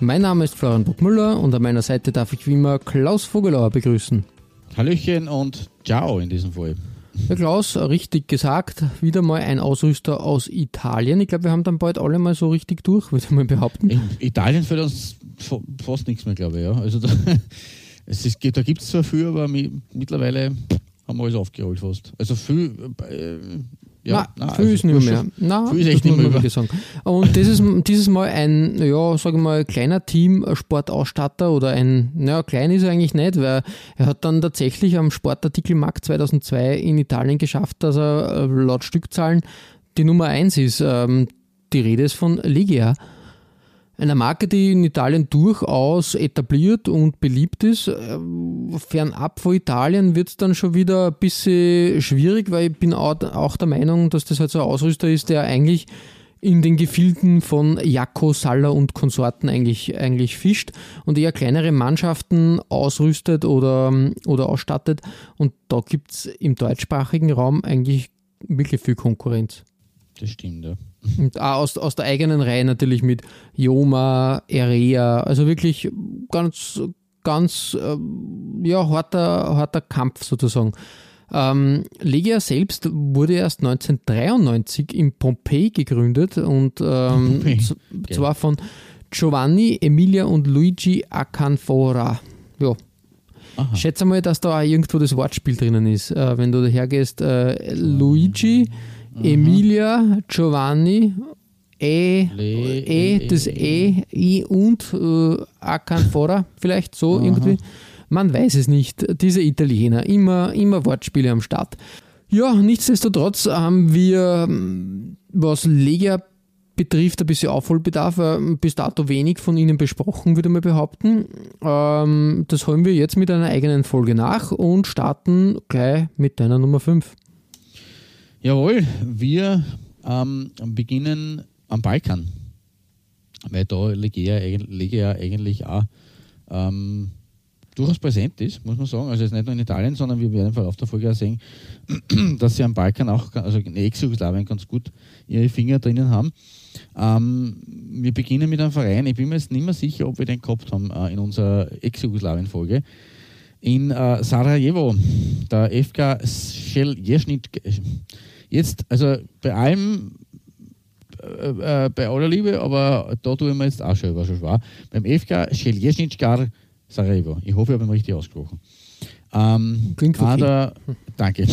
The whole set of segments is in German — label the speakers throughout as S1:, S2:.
S1: Mein Name ist Florian Bruckmüller und an meiner Seite darf ich wie immer Klaus Vogelauer begrüßen.
S2: Hallöchen und ciao in diesem Fall.
S1: Ja, Klaus, richtig gesagt, wieder mal ein Ausrüster aus Italien. Ich glaube, wir haben dann bald alle mal so richtig durch, würde ich mal behaupten.
S2: In Italien fällt uns fa- fast nichts mehr, glaube ich. Ja. Also da, es ist, da gibt es zwar viel, aber mi, mittlerweile haben wir alles aufgeholt fast. Also viel. Ja,
S1: Na,
S2: nein,
S1: viel
S2: also
S1: ist nicht mehr.
S2: ist
S1: das
S2: echt nicht mehr über.
S1: sagen. Und das ist dieses Mal ein, ja, sage ich mal, kleiner Team-Sportausstatter oder ein, naja, klein ist er eigentlich nicht, weil er hat dann tatsächlich am Sportartikelmarkt 2002 in Italien geschafft, dass er äh, laut Stückzahlen die Nummer 1 ist. Ähm, Die Rede ist von Legia. Einer Marke, die in Italien durchaus etabliert und beliebt ist. Ähm, Fernab von Italien wird es dann schon wieder ein bisschen schwierig, weil ich bin auch auch der Meinung, dass das halt so ein Ausrüster ist, der eigentlich in den Gefilden von Jaco, Salla und Konsorten eigentlich, eigentlich fischt und eher kleinere Mannschaften ausrüstet oder, oder ausstattet. Und da gibt es im deutschsprachigen Raum eigentlich wirklich viel Konkurrenz.
S2: Das stimmt, ja.
S1: Und auch aus, aus der eigenen Reihe natürlich mit Joma, Erea, also wirklich ganz, ganz ähm, ja, harter, harter Kampf sozusagen. Ähm, Legia selbst wurde erst 1993 in Pompeji gegründet und ähm, z- zwar von Giovanni, Emilia und Luigi Acanfora. Ja.
S2: Aha.
S1: Schätze mal, dass da auch irgendwo das Wortspiel drinnen ist. Äh, wenn du dahergehst, äh, Luigi, Emilia, Giovanni, E,
S2: Le-
S1: E,
S2: E-
S1: das E, I und äh, Acanfora, vielleicht so irgendwie. Man weiß es nicht. Diese Italiener, immer, immer Wortspiele am Start. Ja, nichtsdestotrotz haben wir, ähm, was Legia betrifft, ein bisschen Aufholbedarf. äh, Bis dato wenig von ihnen besprochen, würde man behaupten. Ähm, das holen wir jetzt mit einer eigenen Folge nach und starten gleich mit deiner Nummer 5.
S2: Jawohl, wir ähm, beginnen am Balkan. Weil da Legia, eigen- Legia eigentlich auch ähm, durchaus präsent ist, muss man sagen. Also jetzt nicht nur in Italien, sondern wir werden im Verlauf der Folge auch sehen, dass sie am Balkan auch, also in Ex-Jugoslawien ganz gut ihre Finger drinnen haben. Ähm, wir beginnen mit einem Verein, ich bin mir jetzt nicht mehr sicher, ob wir den gehabt haben äh, in unserer Ex-Jugoslawien-Folge. In äh, Sarajevo, der FK Scheljesnit. Jetzt, also bei allem, äh, äh, bei aller Liebe, aber da tue ich mir jetzt auch schon, war schon schwer. Beim FK Scheljesnitschgar Sarajevo. Ich hoffe, ich habe ihn richtig ausgesprochen. Ähm,
S1: Klingt
S2: einer der, danke.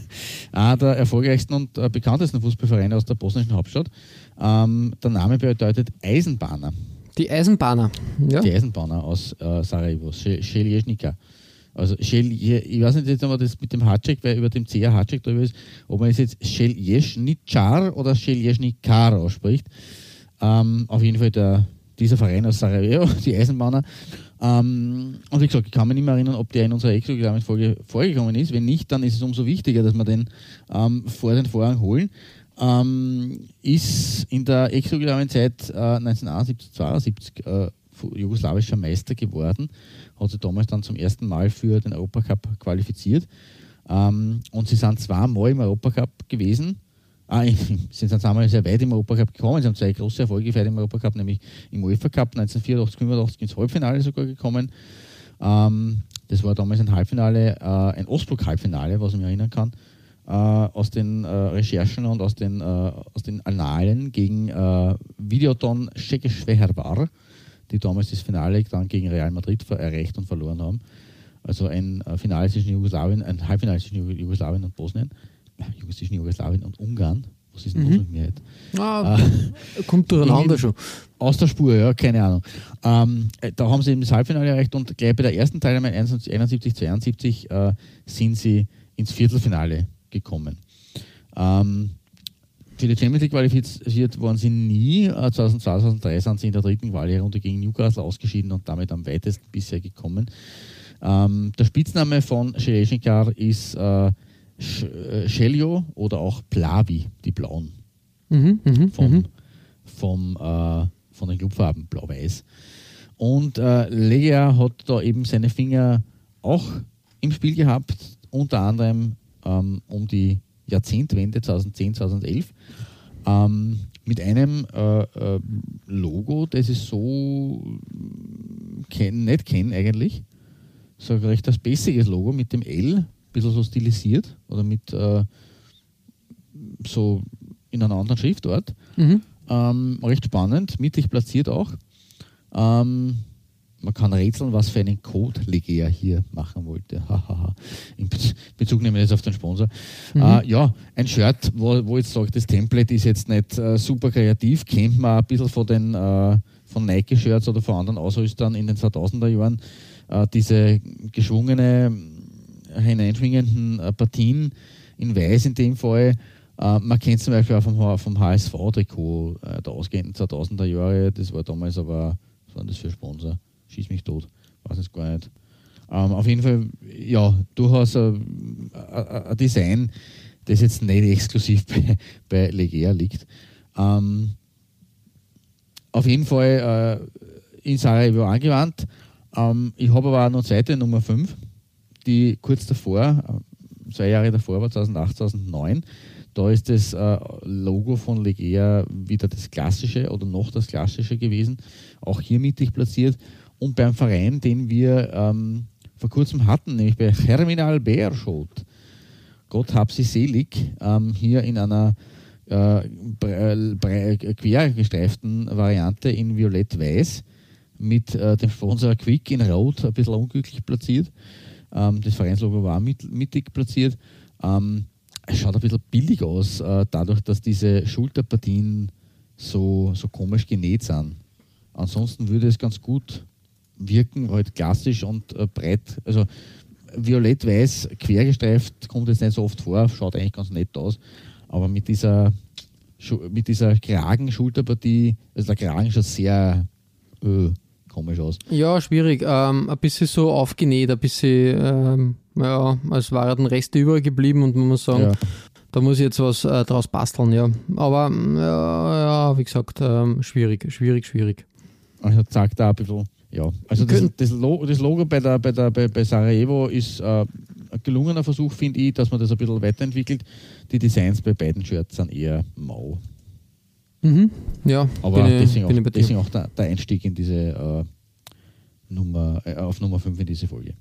S2: einer der erfolgreichsten und äh, bekanntesten Fußballvereine aus der bosnischen Hauptstadt. Ähm, der Name bedeutet Eisenbahner.
S1: Die Eisenbahner. Ja.
S2: Die Eisenbahner aus äh, Sarajevo, Scheljesnica. Also Schelje, ich weiß nicht jetzt, man das mit dem Hatschek, weil über dem CH Hatschek drüber ist, ob man es jetzt Scheljesnicar oder Scheljesnikar ausspricht. Ähm, auf jeden Fall der, dieser Verein aus Sarajevo, die Eisenbahner. Ähm, und wie gesagt, ich kann mich nicht mehr erinnern, ob der in unserer Exogramm-Folge vorgekommen ist. Wenn nicht, dann ist es umso wichtiger, dass wir den ähm, vor den Vorhang holen. Ähm, ist in der Exogramm-Zeit äh, 1971, 72 äh, jugoslawischer Meister geworden, hat sich damals dann zum ersten Mal für den Europacup qualifiziert. Ähm, und sie sind zweimal im Europacup gewesen. Ah, sie sind zweimal sehr weit im Europacup gekommen. Sie haben zwei große Erfolge gefeiert im Europacup, nämlich im UEFA Cup 1984, 85 ins Halbfinale sogar gekommen. Ähm, das war damals ein Halbfinale, äh, ein Ostblock-Halbfinale, was ich mich erinnern kann, äh, aus den äh, Recherchen und aus den, äh, aus den Annalen gegen äh, Videoton Szekesfehervar, die damals das Finale dann gegen Real Madrid erreicht und verloren haben. Also ein äh, Finale zwischen Jugoslawien, ein Halbfinale zwischen Ju- Jugoslawien und Bosnien. zwischen Jugoslawien und Ungarn. Was ist denn los mit mir jetzt?
S1: Ah, kommt durcheinander
S2: in-
S1: schon.
S2: Aus der Spur, ja, keine Ahnung. Ähm, äh, da haben sie eben das Halbfinale erreicht und gleich bei der ersten Teilnahme 71, 72 äh, sind sie ins Viertelfinale gekommen. Ähm, für die Champions League qualifiziert waren sie nie. Äh, 2002, 2003 sind sie in der dritten Quali-Runde gegen Newcastle ausgeschieden und damit am weitesten bisher gekommen. Ähm, der Spitzname von Shelešinkar ist äh, äh, Sheljo oder auch Plavi, die Blauen
S1: Mhm, mhm,
S2: vom,
S1: mhm.
S2: vom, äh, von den Clubfarben Blau-Weiß. Und äh, Legia hat da eben seine Finger auch im Spiel gehabt, unter anderem ähm, um die Jahrzehntwende 2010, 2011, ähm, mit einem äh, äh, Logo, das ich so kenn, nicht kenne eigentlich. So ein recht ein spaciges Logo mit dem L, ein bisschen so stilisiert oder mit äh, so in einer anderen Schriftart.
S1: Mhm.
S2: Ähm, recht spannend, mittig platziert auch. Ähm, man kann rätseln, was für einen Code Legea hier machen wollte. In Bez- Bezug nehmen wir jetzt auf den Sponsor. Äh, ja, ein Shirt, wo, wo jetzt sage, das Template ist jetzt nicht äh, super kreativ, kennt man ein bisschen von den äh, von Nike-Shirts oder von anderen Ausrüstern in den 2000er Jahren. Äh, diese geschwungene, hineinschwingenden äh, Partien in Weiß in dem Fall. Äh, man kennt zum Beispiel auch vom, vom HSV-Trikot äh, der ausgehenden 2000er Jahre. Das war damals aber, was war das für Sponsor? Schieß mich tot. Weiß es gar nicht. Ähm, auf jeden Fall, ja, durchaus ein Design, das jetzt nicht exklusiv bei, bei Legea liegt. Ähm, auf jeden Fall äh, in Sarajevo angewandt. Ähm, ich habe aber auch noch zweite Nummer 5, die kurz davor, äh, zwei Jahre davor war, 2008, 2009. Da ist das äh, Logo von Legea wieder das klassische oder noch das klassische gewesen, auch hier mittig platziert. Und beim Verein, den wir ähm, vor kurzem hatten, nämlich bei Terminal Beerschot, Gott hab sie selig, ähm, hier in einer äh, quergestreiften Variante in Violett-Weiß mit äh, dem Sponsor Quick in Rot, ein bisschen unglücklich platziert. Ähm, das Vereinslogo war mit, mittig platziert. Ähm, es schaut ein bisschen billig aus, äh, dadurch, dass diese Schulterpartien so, so komisch genäht sind. Ansonsten würde es ganz gut wirken, halt klassisch und äh, breit. Also violett-weiß quergestreift kommt jetzt nicht so oft vor, schaut eigentlich ganz nett aus. Aber mit dieser, mit dieser Kragen-Schulterpartie, also der Kragen schaut sehr äh, komisch aus.
S1: Ja, schwierig. Ähm, ein bisschen so aufgenäht, ein bisschen, ähm, ja, als wären Reste übergeblieben und man muss sagen,
S2: Ja.
S1: da muss ich jetzt was äh, draus basteln, ja. Aber ja, ja wie gesagt, ähm, schwierig, schwierig, schwierig.
S2: Also zeigt da ein bisschen, ja. Also das, das, Logo, das Logo bei, der, bei, der, bei, bei Sarajevo ist äh, ein gelungener Versuch, finde ich, dass man das ein bisschen weiterentwickelt. Die Designs bei beiden Shirts sind eher mau.
S1: Mhm. Ja,
S2: Aber
S1: bin ich,
S2: deswegen,
S1: ich
S2: auch, deswegen auch der, der Einstieg in diese äh, Nummer, äh, auf Nummer 5 in diese Folge.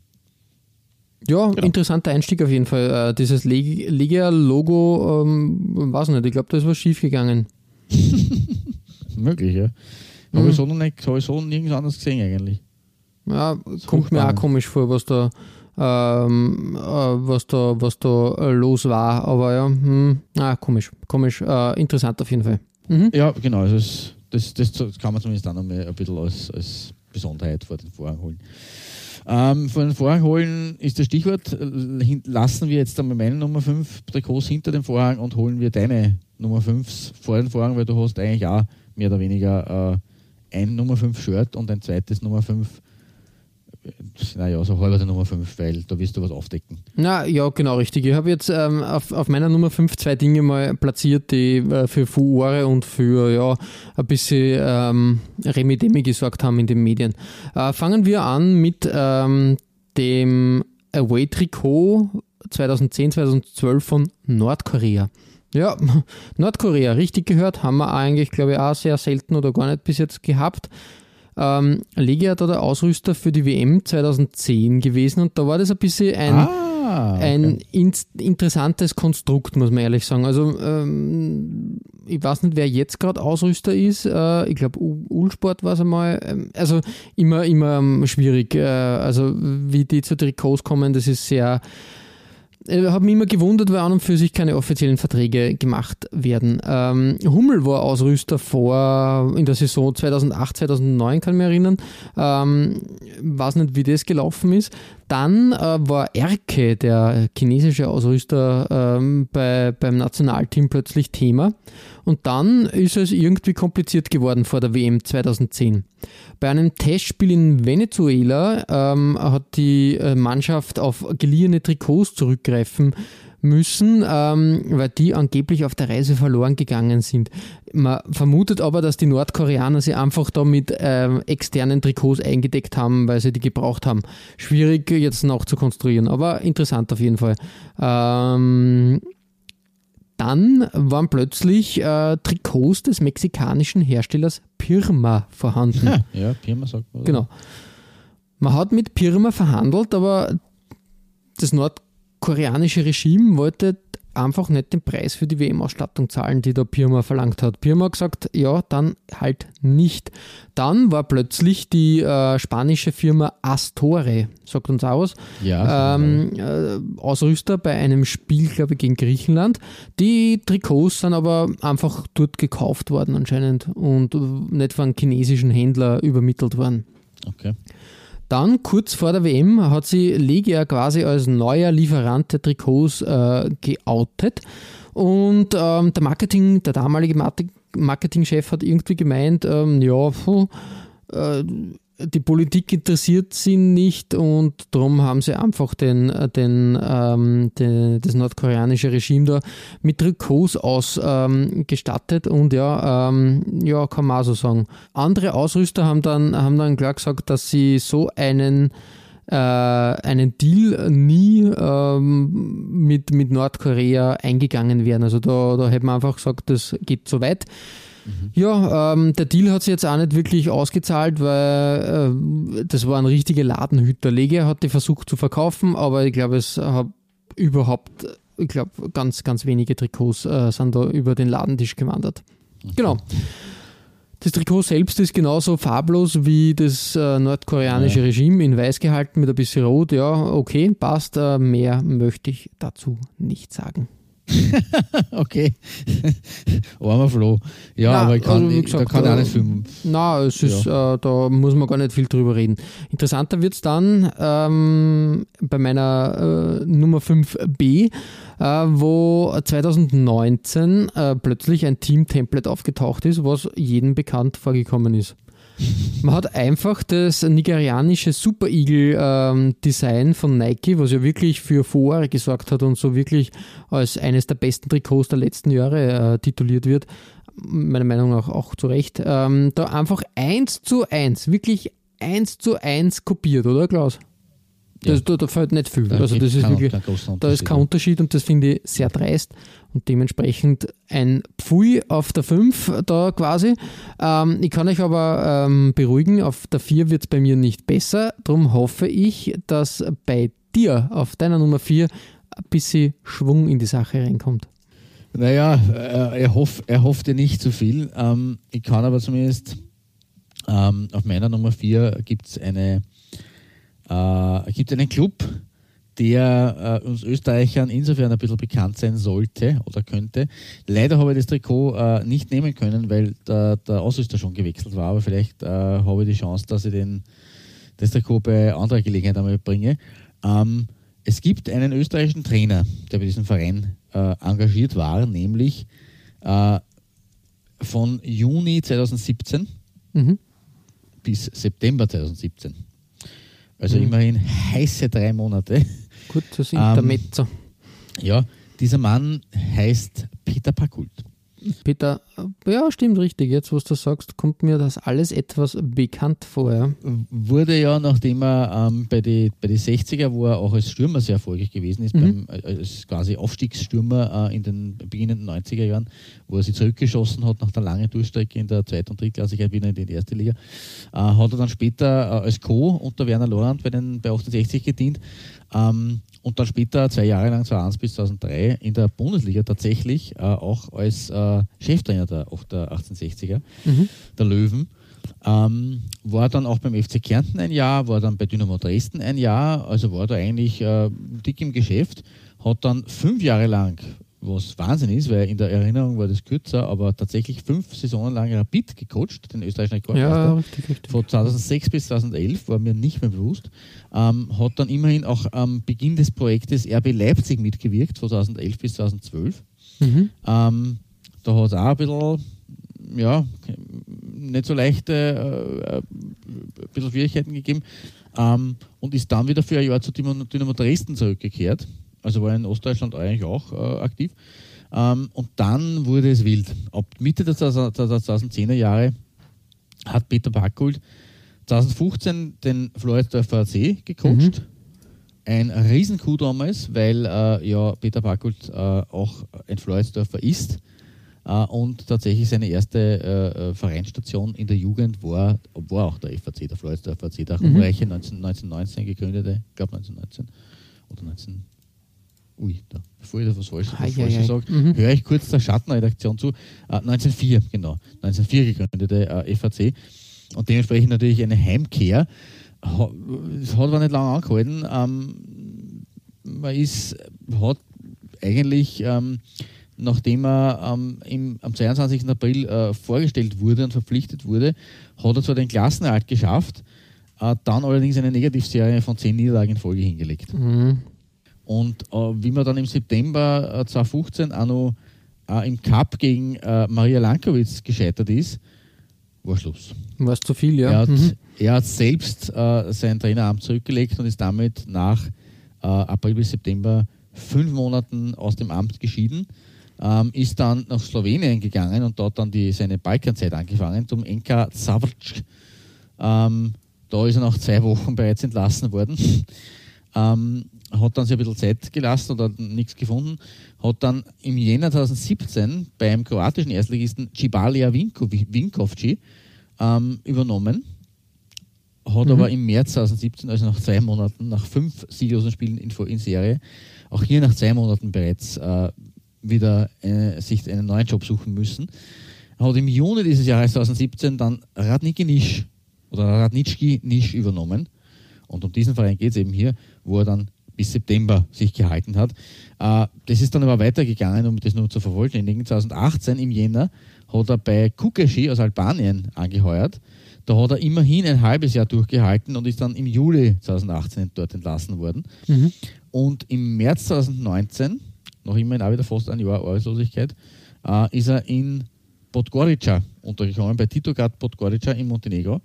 S1: Ja,
S2: Genau.
S1: interessanter Einstieg auf jeden Fall. Äh, dieses Leg- Legia-Logo, ähm, weiß nicht, ich glaube, da ist was schief gegangen.
S2: Möglich, ja.
S1: Mhm.
S2: Habe ich so noch nicht, habe ich so nirgends anders gesehen eigentlich.
S1: Ja, kommt mir auch komisch vor, was da, ähm, äh, was da, was da äh, los war. Aber ja, hm, ah, komisch, komisch. Äh, interessant auf jeden Fall. Mhm.
S2: Ja, genau. Also das, das, das kann man zumindest auch noch mal ein bisschen als, als Besonderheit vor den Vorhang holen. Ähm, vor den Vorhang holen ist das Stichwort. Lassen wir jetzt einmal meine Nummer 5 Trikots hinter dem Vorhang und holen wir deine Nummer 5 vor den Vorhang, weil du hast eigentlich auch mehr oder weniger äh, ein Nummer 5 Shirt und ein zweites Nummer 5, naja, so halber der Nummer 5, weil da wirst du was aufdecken.
S1: Na ja, genau richtig. Ich habe jetzt ähm, auf, auf meiner Nummer 5 zwei Dinge mal platziert, die äh, für Furore und für ja, ein bisschen ähm, Remi-Demi gesorgt haben in den Medien. Äh, fangen wir an mit ähm, dem Away-Trikot 2010, 2012 von Nordkorea. Ja, Nordkorea, richtig gehört, haben wir eigentlich, glaube ich, auch sehr selten oder gar nicht bis jetzt gehabt. Ähm, Legia da der Ausrüster für die WM 2010 gewesen und da war das ein bisschen ein,
S2: Ah, okay.
S1: ein in, interessantes Konstrukt, muss man ehrlich sagen. Also ähm, ich weiß nicht, wer jetzt gerade Ausrüster ist. Äh, ich glaube, Ulsport war es einmal. Ähm, also immer, immer ähm, schwierig. Äh, also wie die zu Trikots kommen, das ist sehr äh, habe mich immer gewundert, weil an und für sich keine offiziellen Verträge gemacht werden. Ähm, Hummel war Ausrüster vor in der Saison 2008, 2009, kann ich mich erinnern. Ähm, weiß nicht, wie das gelaufen ist. Dann äh, war Erke, der chinesische Ausrüster, ähm, bei, beim Nationalteam plötzlich Thema. Und dann ist es irgendwie kompliziert geworden vor der WM 2010. Bei einem Testspiel in Venezuela ähm, hat die äh, Mannschaft auf geliehene Trikots zurückgreifen müssen, ähm, weil die angeblich auf der Reise verloren gegangen sind. Man vermutet aber, dass die Nordkoreaner sie einfach da mit ähm, externen Trikots eingedeckt haben, weil sie die gebraucht haben. Schwierig jetzt noch zu konstruieren, aber interessant auf jeden Fall. Ähm, dann waren plötzlich äh, Trikots des mexikanischen Herstellers Pirma vorhanden.
S2: Ja, ja Pirma sagt man.
S1: Genau. Man hat mit Pirma verhandelt, aber das nordkoreanische Regime wollte einfach nicht den Preis für die WM-Ausstattung zahlen, die der Pirma verlangt hat. Pirma hat gesagt, ja, dann halt nicht. Dann war plötzlich die äh, spanische Firma Astore, sagt uns aus,
S2: Ja,
S1: ähm, äh, Ausrüster bei einem Spiel, glaube ich, gegen Griechenland. Die Trikots sind aber einfach dort gekauft worden anscheinend und nicht von chinesischen Händler übermittelt worden.
S2: okay.
S1: Dann, kurz vor der WM, hat sie Legia quasi als neuer Lieferant der Trikots äh, geoutet. Und ähm, der Marketing, der damalige Marketingchef hat irgendwie gemeint, ähm, ja, puh, äh, die Politik interessiert sie nicht und darum haben sie einfach den, den, ähm, den, das nordkoreanische Regime da mit Trikots ausgestattet und ja, ähm, ja, kann man auch so sagen. Andere Ausrüster haben dann, haben dann klar gesagt, dass sie so einen äh, einen Deal nie ähm, mit, mit Nordkorea eingegangen wären. Also da, da hätte man einfach gesagt, das geht zu weit. Ja, ähm, der Deal hat sich jetzt auch nicht wirklich ausgezahlt, weil äh, das war ein richtiger Ladenhüter. Legia hat die versucht zu verkaufen, aber ich glaube, es hat überhaupt, ich glaube, ganz, ganz wenige Trikots äh, sind da über den Ladentisch gewandert. Genau. Das Trikot selbst ist genauso farblos wie das äh, nordkoreanische
S2: Ja.
S1: Regime, in weiß gehalten mit ein bisschen rot. Ja, okay, passt. Äh, mehr möchte ich dazu nicht sagen.
S2: Okay. Armer Flo. Ja,
S1: Na,
S2: aber ich kann,
S1: also gesagt,
S2: da kann ich auch
S1: äh,
S2: nicht viel.
S1: Na, es ist, äh, da muss man gar nicht viel drüber reden. Interessanter wird es dann ähm, bei meiner äh, Nummer 5b, äh, wo 2019 äh, plötzlich ein Team-Template aufgetaucht ist, was jedem bekannt vorgekommen ist. Man hat einfach das nigerianische Super Eagle ähm, Design von Nike, was ja wirklich für Furore gesorgt hat und so wirklich als eines der besten Trikots der letzten Jahre äh, tituliert wird, meiner Meinung nach auch zu Recht, ähm, da einfach eins zu eins, wirklich eins zu eins kopiert, oder Klaus? Das,
S2: Ja.
S1: da, da fällt nicht viel.
S2: Da
S1: also das ist wirklich, da ist kein. Unterschied und das finde ich sehr dreist und dementsprechend ein Pfui auf der 5 da quasi. Ähm, ich kann euch aber ähm, beruhigen, auf der 4 wird es bei mir nicht besser. Darum hoffe ich, dass bei dir auf deiner Nummer 4 ein bisschen Schwung in die Sache reinkommt.
S2: Naja, äh, er, hoff, er hofft ja nicht zu viel. Ähm, ich kann aber zumindest ähm, auf meiner Nummer 4 gibt es eine, äh, einen Club, der äh, uns Österreichern insofern ein bisschen bekannt sein sollte oder könnte. Leider habe ich das Trikot äh, nicht nehmen können, weil der, der Ausrüster schon gewechselt war, aber vielleicht äh, habe ich die Chance, dass ich den, das Trikot bei anderer Gelegenheit einmal bringe. Ähm, es gibt einen österreichischen Trainer, der bei diesem Verein äh, engagiert war, nämlich äh, von Juni 2017
S1: Mhm.
S2: bis September 2017. Also
S1: Mhm.
S2: immerhin heiße drei Monate.
S1: Gut, das
S2: Ähm,
S1: Intermezzo.
S2: Ja, dieser Mann heißt Peter Pakult.
S1: Peter, äh, ja, stimmt richtig. Jetzt, was du sagst, kommt mir das alles etwas bekannt vor. Ja.
S2: Wurde ja, nachdem er ähm, bei den bei die 60er, wo er auch als Stürmer sehr erfolgreich gewesen ist,
S1: Mhm.
S2: beim, äh, als quasi Aufstiegsstürmer äh, in den beginnenden 90er Jahren, wo er sich zurückgeschossen hat nach der langen Durchstrecke in der zweiten und drittklassigkeit wieder in die erste Liga, äh, hat er dann später äh, als Co. unter Werner Lorand bei, den, bei 68 gedient ähm, und dann später zwei Jahre lang, 2001 bis 2003, in der Bundesliga tatsächlich äh, auch als äh, Cheftrainer der, der 1860er,
S1: Mhm.
S2: der Löwen. Ähm, war dann auch beim FC Kärnten ein Jahr, war dann bei Dynamo Dresden ein Jahr, also war da eigentlich äh, dick im Geschäft, hat dann fünf Jahre lang, was Wahnsinn ist, weil in der Erinnerung war das kürzer, aber tatsächlich fünf Saisonen lang Rapid gecoacht, den österreichischen Rekordmeister.
S1: Ja, richtig, richtig.
S2: Von 2006 bis 2011 war mir nicht mehr bewusst. Ähm, hat dann immerhin auch am Beginn des Projektes RB Leipzig mitgewirkt, von 2011 bis 2012.
S1: Mhm.
S2: Ähm, da hat es auch ein bisschen, ja, nicht so leichte, äh, ein bisschen Schwierigkeiten gegeben ähm, und ist dann wieder für ein Jahr zu Dynamo, Dresden zurückgekehrt. Also war in Ostdeutschland eigentlich auch äh, aktiv. Ähm, und dann wurde es wild. Ab Mitte der 2010er Jahre hat Peter Backult 2015 den Floridsdorfer AC gecoacht. Ein Riesenkuh damals, weil äh, ja Peter Backult äh, auch ein Floridsdorfer ist äh, und tatsächlich seine erste äh, Vereinsstation in der Jugend war, war auch der FAC, der Floridsdorfer AC, der
S1: Mhm.
S2: Ruhreiche 19, 1919 gegründete, ich glaube 1919 oder 19. Ui, da, bevor ich da was Falsches,
S1: ei.
S2: Falsches sage,
S1: Mhm.
S2: höre ich kurz der Schattenredaktion zu. Äh, 1904, genau. 1904 gegründete FAC und dementsprechend natürlich eine Heimkehr. Ha, es hat aber nicht lange angehalten. Ähm, man ist, hat eigentlich, ähm, nachdem er ähm, im, am 22. April äh, vorgestellt wurde und verpflichtet wurde, hat er zwar den Klassenerhalt geschafft, äh, dann allerdings eine Negativserie von zehn Niederlagen in Folge hingelegt.
S1: Mhm.
S2: Und äh, wie man dann im September äh, 2015 auch noch äh, im Cup gegen äh, Maria Lankowitz gescheitert ist, war Schluss.
S1: War es zu viel, ja?
S2: Er, hat,
S1: Mhm.
S2: er hat selbst äh, sein Traineramt zurückgelegt und ist damit nach äh, April bis September fünf Monaten aus dem Amt geschieden. Ähm, ist dann nach Slowenien gegangen und dort dann die, seine Balkanzeit angefangen, zum NK Zavrc. Ähm, da ist er nach zwei Wochen bereits entlassen worden. Ähm, hat dann sich ein bisschen Zeit gelassen oder nichts gefunden. Hat dann im Jänner 2017 beim kroatischen Erstligisten Cibalia Vinko, Vinkovci ähm, übernommen. Hat aber im März 2017, also nach zwei Monaten, nach fünf sieglosen Spielen in, in Serie, auch hier nach zwei Monaten bereits äh, wieder äh, sich einen neuen Job suchen müssen. Hat im Juni dieses Jahres 2017 dann Radniki Nisch oder Radnitschki Nisch übernommen. Und um diesen Verein geht es eben hier, wo er dann bis September sich gehalten hat. Äh, das ist dann aber weitergegangen, um das nur zu vervollständigen. 2018 im Jänner hat er bei Kukeshi aus Albanien angeheuert. Da hat er immerhin ein halbes Jahr durchgehalten und ist dann im Juli 2018 dort entlassen worden.
S1: Mhm.
S2: Und im März 2019, noch immerhin auch wieder fast ein Jahr Arbeitslosigkeit, äh, ist er in Podgorica untergekommen, bei Titograd Podgorica in Montenegro.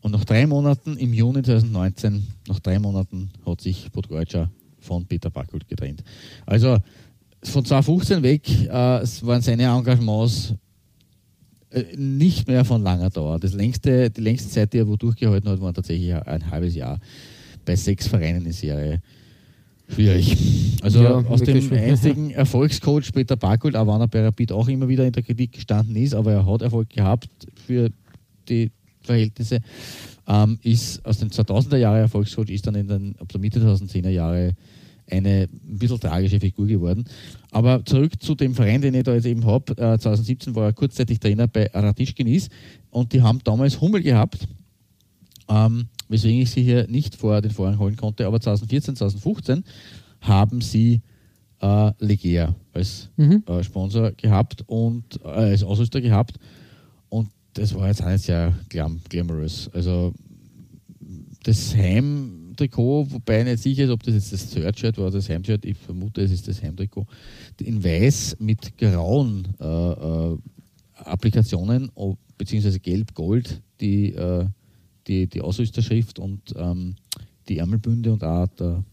S2: Und nach drei Monaten, im Juni 2019, nach drei Monaten hat sich Podgorica von Peter Backult getrennt. Also von 2015 weg äh, es waren seine Engagements äh, nicht mehr von langer Dauer. Das längste, die längste Zeit, die er wo durchgehalten hat, war tatsächlich ein halbes Jahr bei sechs Vereinen in Serie. Schwierig. Also
S1: Ja,
S2: aus dem
S1: schwierig.
S2: einzigen Erfolgscoach Peter Barkult, auch wenn er bei Rapid auch immer wieder in der Kritik gestanden ist, aber er hat Erfolg gehabt für die Verhältnisse, ähm, ist aus den 2000er Jahre Erfolgscoach, ist dann in den, ab der Mitte der 2010er Jahre eine ein bisschen tragische Figur geworden. Aber zurück zu dem Verein, den ich da jetzt eben habe. Äh, 2017 war er kurzzeitig Trainer bei Ratischkinis und die haben damals Hummel gehabt, ähm, weswegen ich sie hier nicht vor den Vorhang holen konnte. Aber 2014, 2015 haben sie äh, Legea als
S1: Mhm.
S2: äh, Sponsor gehabt und äh, als Ausrüster gehabt. Das war jetzt auch nicht sehr glam glamorous. Also das Heimtrikot, wobei ich nicht sicher ist, ob das jetzt das Third-Shirt war oder das Heimshirt, ich vermute, es ist das Heimtrikot, in weiß mit grauen äh, äh, Applikationen, beziehungsweise gelb-gold, die, äh, die, die Ausrüsterschrift und ähm, die Ärmelbünde und auch der,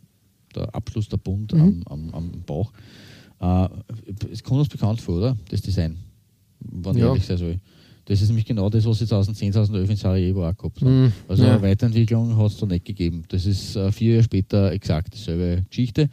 S2: der Abschluss, der Bund
S1: Mhm.
S2: am, am, am Bauch. Äh, es kommt uns bekannt vor, oder? Das Design. Ich
S1: Ja.
S2: ehrlich sein soll. Das ist nämlich genau das, was sie 2010, 2011 in Sarajevo auch gehabt haben.
S1: Mhm.
S2: Also
S1: Ja.
S2: eine Weiterentwicklung hat es da nicht gegeben. Das ist äh, vier Jahre später exakt dieselbe Geschichte.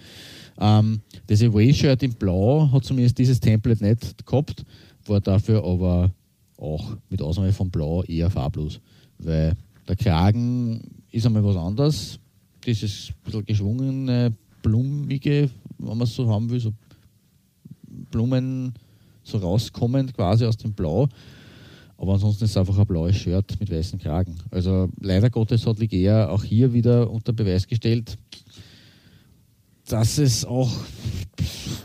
S2: Ähm, das Away-Shirt in Blau hat zumindest dieses Template nicht gehabt, war dafür aber auch mit Ausnahme von Blau eher farblos. Weil der Kragen ist einmal was anderes. Dieses bisschen geschwungene, blumige, wenn man es so haben will, so Blumen so rauskommend quasi aus dem Blau. Aber ansonsten ist es einfach ein blaues Shirt mit weißem Kragen. Also leider Gottes hat Ligea auch hier wieder unter Beweis gestellt, dass es auch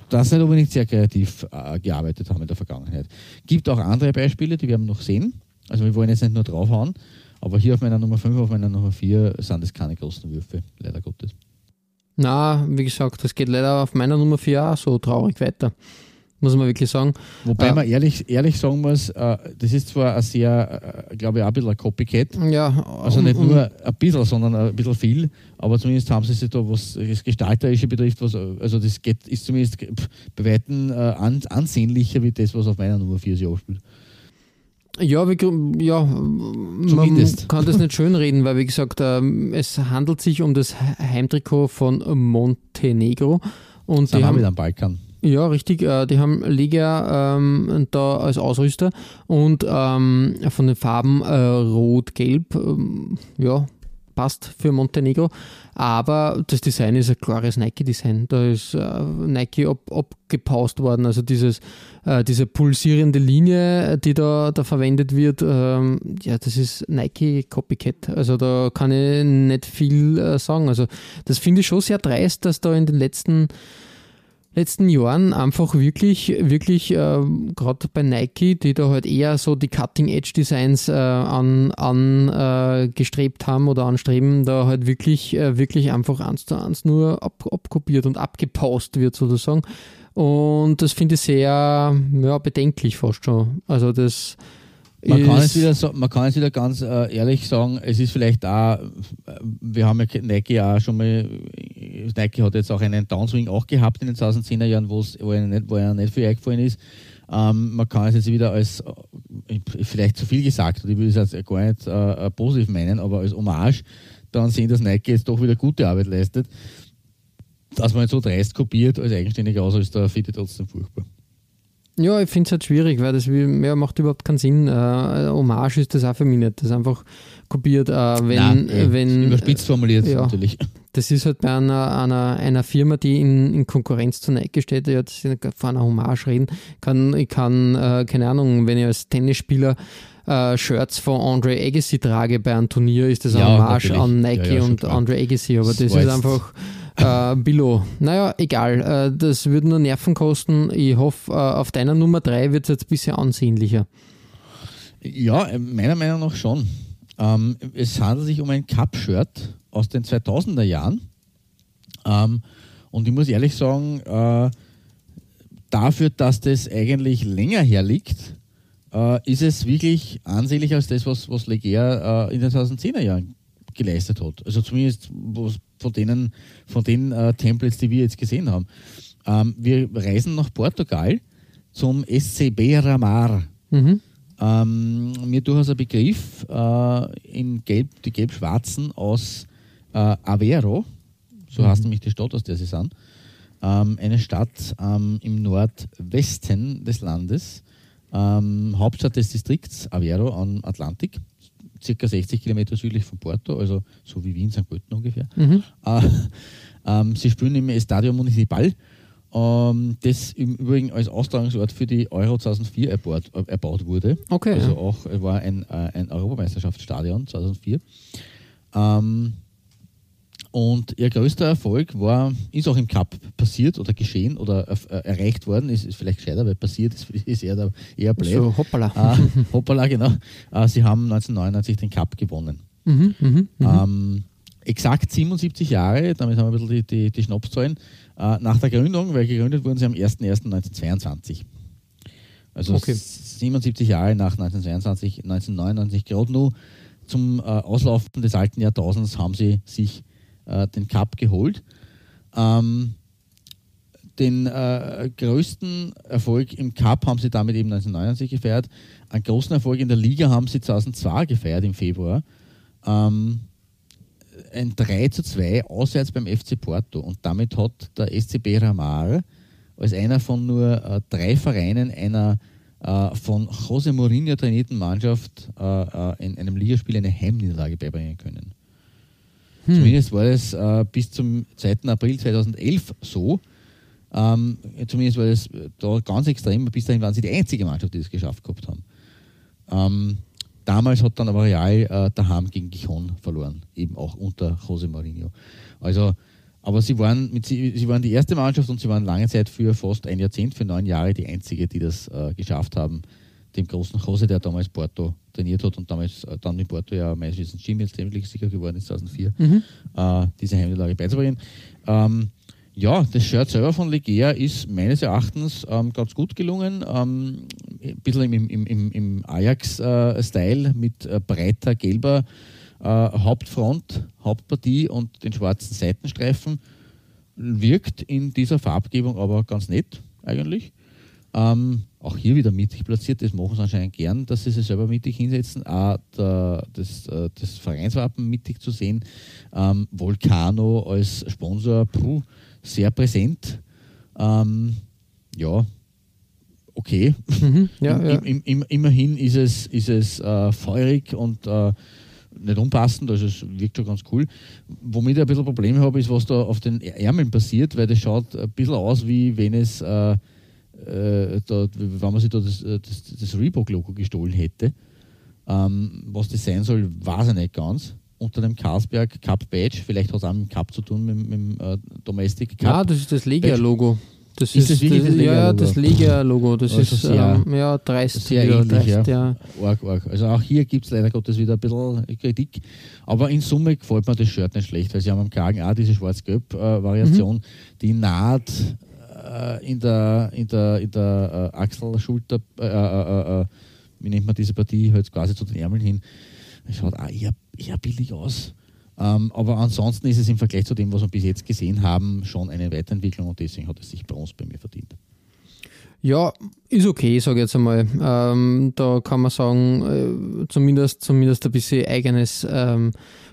S2: dass nicht unbedingt sehr kreativ äh, gearbeitet haben in der Vergangenheit. Gibt auch andere Beispiele, die werden wir noch sehen. Also wir wollen jetzt nicht nur draufhauen, aber hier auf meiner Nummer 5, auf meiner Nummer 4 sind es keine großen Würfe, leider Gottes.
S1: Na, wie gesagt, das geht leider auf meiner Nummer 4 auch so traurig weiter muss man wirklich sagen.
S2: Wobei äh, man ehrlich, ehrlich sagen muss, äh, das ist zwar ein sehr, äh, glaube ich, auch ein bisschen ein Copycat.
S1: Ja.
S2: Also nicht um, nur ein bisschen, sondern ein bisschen viel, aber zumindest haben sie sich da, was das Gestalterische betrifft, was, also das geht, ist zumindest bei Weitem äh, ansehnlicher wie das, was auf meiner Nummer 4 sich aufspielt.
S1: Ja, wie, ja Zumindest. man kann das nicht schön reden, weil wie gesagt, ähm, es handelt sich um das Heimtrikot von Montenegro. Und
S2: Sind die haben wieder am Balkan.
S1: Ja, richtig. Äh, die haben Liga ähm, da als Ausrüster und ähm, von den Farben äh, Rot-Gelb, ähm, ja, passt für Montenegro. Aber das Design ist ein klares Nike-Design. Da ist äh, Nike ab, abgepaust worden. Also dieses, äh, diese pulsierende Linie, die da, da verwendet wird, ähm, ja, das ist Nike Copycat. Also da kann ich nicht viel äh, sagen. Also das finde ich schon sehr dreist, dass da in den letzten letzten Jahren einfach wirklich, wirklich, äh, gerade bei Nike, die da halt eher so die Cutting-Edge-Designs äh, an, angestrebt äh, haben oder anstreben, da halt wirklich, äh, wirklich einfach eins zu eins nur ab, abkopiert und abgepaust wird sozusagen. Und das finde ich sehr ja, bedenklich fast schon. Also das
S2: man kann, es wieder so, man kann es wieder ganz äh, ehrlich sagen, es ist vielleicht da, wir haben ja Nike auch schon mal, Nike hat jetzt auch einen Downswing auch gehabt in den 2010er Jahren, wo er nicht, wo er nicht viel eingefallen ist. Ähm, man kann es jetzt wieder als, äh, vielleicht zu viel gesagt, ich will es jetzt gar nicht äh, äh, positiv meinen, aber als Hommage dann sehen, dass Nike jetzt doch wieder gute Arbeit leistet. Dass man jetzt so dreist kopiert als eigenständiger Ausrüster, finde ich trotzdem furchtbar.
S1: Ja, ich finde es halt schwierig, weil das ja, macht überhaupt keinen Sinn. Äh, Hommage ist das auch für mich nicht. Das ist einfach kopiert, äh, wenn. Nein, äh, wenn
S2: überspitzt formuliert ja, natürlich.
S1: Das ist halt bei einer, einer, einer Firma, die in, in Konkurrenz zu Nike steht, ja, das von einer Hommage reden. Kann, ich kann, äh, keine Ahnung, wenn ich als Tennisspieler äh, Shirts von Andre Agassi trage bei einem Turnier, ist das ein ja, Hommage natürlich. an Nike ja, und Andre Agassi. Aber das, das ist einfach äh, Billo. Naja, egal. Äh, das würde nur Nerven kosten. Ich hoffe, äh, auf deiner Nummer 3 wird es jetzt ein bisschen ansehnlicher.
S2: Ja, meiner Meinung nach schon. Ähm, es handelt sich um ein Cup-Shirt aus den 2000er Jahren. Ähm, und ich muss ehrlich sagen, äh, dafür, dass das eigentlich länger herliegt, äh, ist es wirklich ansehnlicher als das, was, was Leger äh, in den 2010er Jahren geleistet hat. Also zumindest von denen, von den äh, Templates, die wir jetzt gesehen haben. Ähm, wir reisen nach Portugal zum SC Beira-Mar. Mhm. Ähm, mir durchaus ein Begriff äh, in Gelb, die Gelb-Schwarzen aus äh, Aveiro, so mhm. heißt nämlich die Stadt, aus der sie sind. Ähm, eine Stadt ähm, im Nordwesten des Landes, ähm, Hauptstadt des Distrikts Aveiro am Atlantik circa 60 Kilometer südlich von Porto, also so wie Wien, St. Pölten ungefähr. Mhm. Äh, ähm, sie spielen im Estadio Municipal, ähm, das im Übrigen als Austragungsort für die Euro 2004 erbaut, äh, erbaut wurde.
S1: Okay.
S2: Also auch war ein, äh, ein Europameisterschaftsstadion 2004. Ähm, und ihr größter Erfolg war, ist auch im Cup passiert oder geschehen oder äh, erreicht worden, ist, ist vielleicht gescheiter, weil passiert ist, ist eher, eher blöd. So,
S1: hoppala.
S2: Äh, hoppala, genau. Äh, sie haben 1999 den Cup gewonnen. Mhm, mh, mh. Ähm, exakt 77 Jahre, damit haben wir ein bisschen die, die, die Schnapszahlen, äh, nach der Gründung, weil gegründet wurden sie am 01.01.1922. Also okay. 77 Jahre nach 1922, 1999, gerade nur zum äh, Auslaufen des alten Jahrtausends haben sie sich äh, den Cup geholt. Ähm, den äh, größten Erfolg im Cup haben sie damit eben 1999 gefeiert. Einen großen Erfolg in der Liga haben sie 2002 gefeiert im Februar. Ähm, ein 3 zu 2 auswärts beim FC Porto. Und damit hat der SCB Ramar als einer von nur äh, drei Vereinen einer äh, von José Mourinho trainierten Mannschaft äh, äh, in einem Ligaspiel eine Heimniederlage beibringen können. Hm. Zumindest war es äh, bis zum 2. April 2011 so. Ähm, zumindest war es da ganz extrem. Bis dahin waren sie die einzige Mannschaft, die das geschafft gehabt haben. Ähm, damals hat dann aber Real äh, daheim gegen Gijon verloren, eben auch unter Jose Mourinho. Also aber sie waren, mit, sie waren die erste Mannschaft und sie waren lange Zeit für fast ein Jahrzehnt, für neun Jahre die einzige, die das äh, geschafft haben, dem großen Jose, der damals Porto trainiert hat und damals äh, dann mit Porto ja meistens Champions League sicher geworden ist 2004,
S1: Mhm.
S2: äh, diese Heimniederlage beizubringen. Ähm, ja, das Shirt selber von Legea ist meines Erachtens ähm, ganz gut gelungen. Ähm, ein bisschen im, im, im, im Ajax-Style mit äh, breiter gelber äh, Hauptfront, Hauptpartie und den schwarzen Seitenstreifen. Wirkt in dieser Farbgebung aber ganz nett eigentlich. Ähm, auch hier wieder mittig platziert, das machen sie anscheinend gern, dass sie sich selber mittig hinsetzen. Auch der, das, äh, das Vereinswappen mittig zu sehen. Ähm, Volcano als Sponsor, puh, sehr präsent. Ähm, ja, okay.
S1: Mhm. Ja,
S2: Im,
S1: ja.
S2: im, im, immerhin ist es, ist es äh, feurig und äh, nicht unpassend, also es wirkt schon ganz cool. Womit ich ein bisschen Probleme habe, ist, was da auf den Ärmeln passiert, weil das schaut ein bisschen aus, wie wenn es, äh, äh, da, wenn man sich da das, äh, das, das Reebok-Logo gestohlen hätte. Ähm, was das sein soll, weiß ich nicht ganz. Unter dem Carlsberg Cup Badge, vielleicht hat es auch mit dem Cup zu tun, mit, mit dem äh, Domestic Cup.
S1: Ah, das ist das Legia-Logo. Das
S2: Ist das wirklich das
S1: ja, ja, das Legia-Logo. Das
S2: Also
S1: ist
S2: sehr-
S1: ähm, ja dreist.
S2: Sehr
S1: ja,
S2: ähnlich,
S1: dreist,
S2: ja.
S1: ja.
S2: Arg, arg. Also auch hier gibt es leider Gottes wieder ein bisschen Kritik. Aber in Summe gefällt mir das Shirt nicht schlecht, weil sie haben am Kragen auch diese Schwarz-Gelb-Variation, die naht äh, in der, in der, in der äh, Achselschulter, äh, äh, äh, äh, wie nennt man diese Partie, halt quasi zu den Ärmeln hin. Es schaut auch eher, eher billig aus. Ähm, aber ansonsten ist es im Vergleich zu dem, was wir bis jetzt gesehen haben, schon eine Weiterentwicklung und deswegen hat es sich Bronze bei mir verdient.
S1: Ja, ist okay, sage ich jetzt einmal. Ähm, da kann man sagen, äh, zumindest, zumindest ein bisschen eigenes ähm,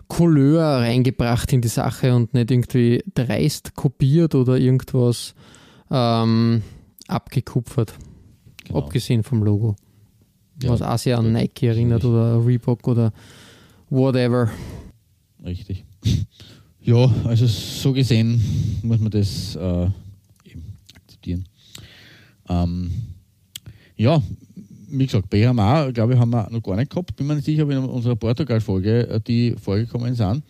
S1: Couleur reingebracht in die Sache und nicht irgendwie dreist kopiert oder irgendwas ähm, abgekupfert.
S2: Genau.
S1: Abgesehen vom Logo.
S2: Ja,
S1: was auch sehr an Nike erinnert oder Reebok oder whatever.
S2: Richtig. Ja, also so gesehen muss man das äh, eben akzeptieren. Ähm, ja, wie gesagt, BHMA, glaube ich, haben wir noch gar nicht gehabt. Bin mir nicht sicher, ob in unserer Portugal-Folge äh, die vorgekommen sind.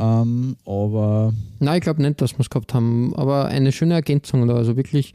S2: Ähm, aber
S1: Nein, ich glaube nicht, dass wir es gehabt haben, aber eine schöne Ergänzung da. Also wirklich,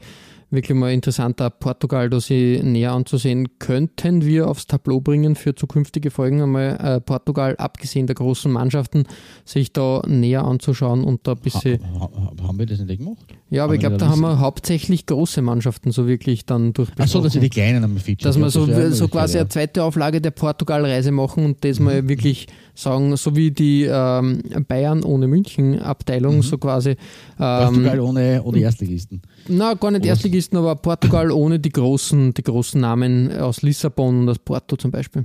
S1: wirklich mal interessanter Portugal, da sie näher anzusehen. Könnten wir aufs Tableau bringen für zukünftige Folgen einmal äh, Portugal, abgesehen der großen Mannschaften, sich da näher anzuschauen und da ein bisschen.
S2: ha, ha, haben wir das nicht gemacht?
S1: Ja, aber
S2: haben
S1: ich glaube,
S2: da
S1: haben wir hauptsächlich große Mannschaften so wirklich dann durchbesprochen.
S2: Achso, dass wir die kleinen am Feature.
S1: Dass wir so,
S2: das
S1: so quasi eine zweite Auflage der Portugal-Reise machen und das mal wirklich sagen, so wie die ähm, Bayern ohne München-Abteilung, so quasi. Ähm,
S2: Portugal ohne, ohne Erstligisten.
S1: Na, gar nicht? Erstligisten, aber Portugal ohne die großen, die großen Namen aus Lissabon und aus Porto zum Beispiel.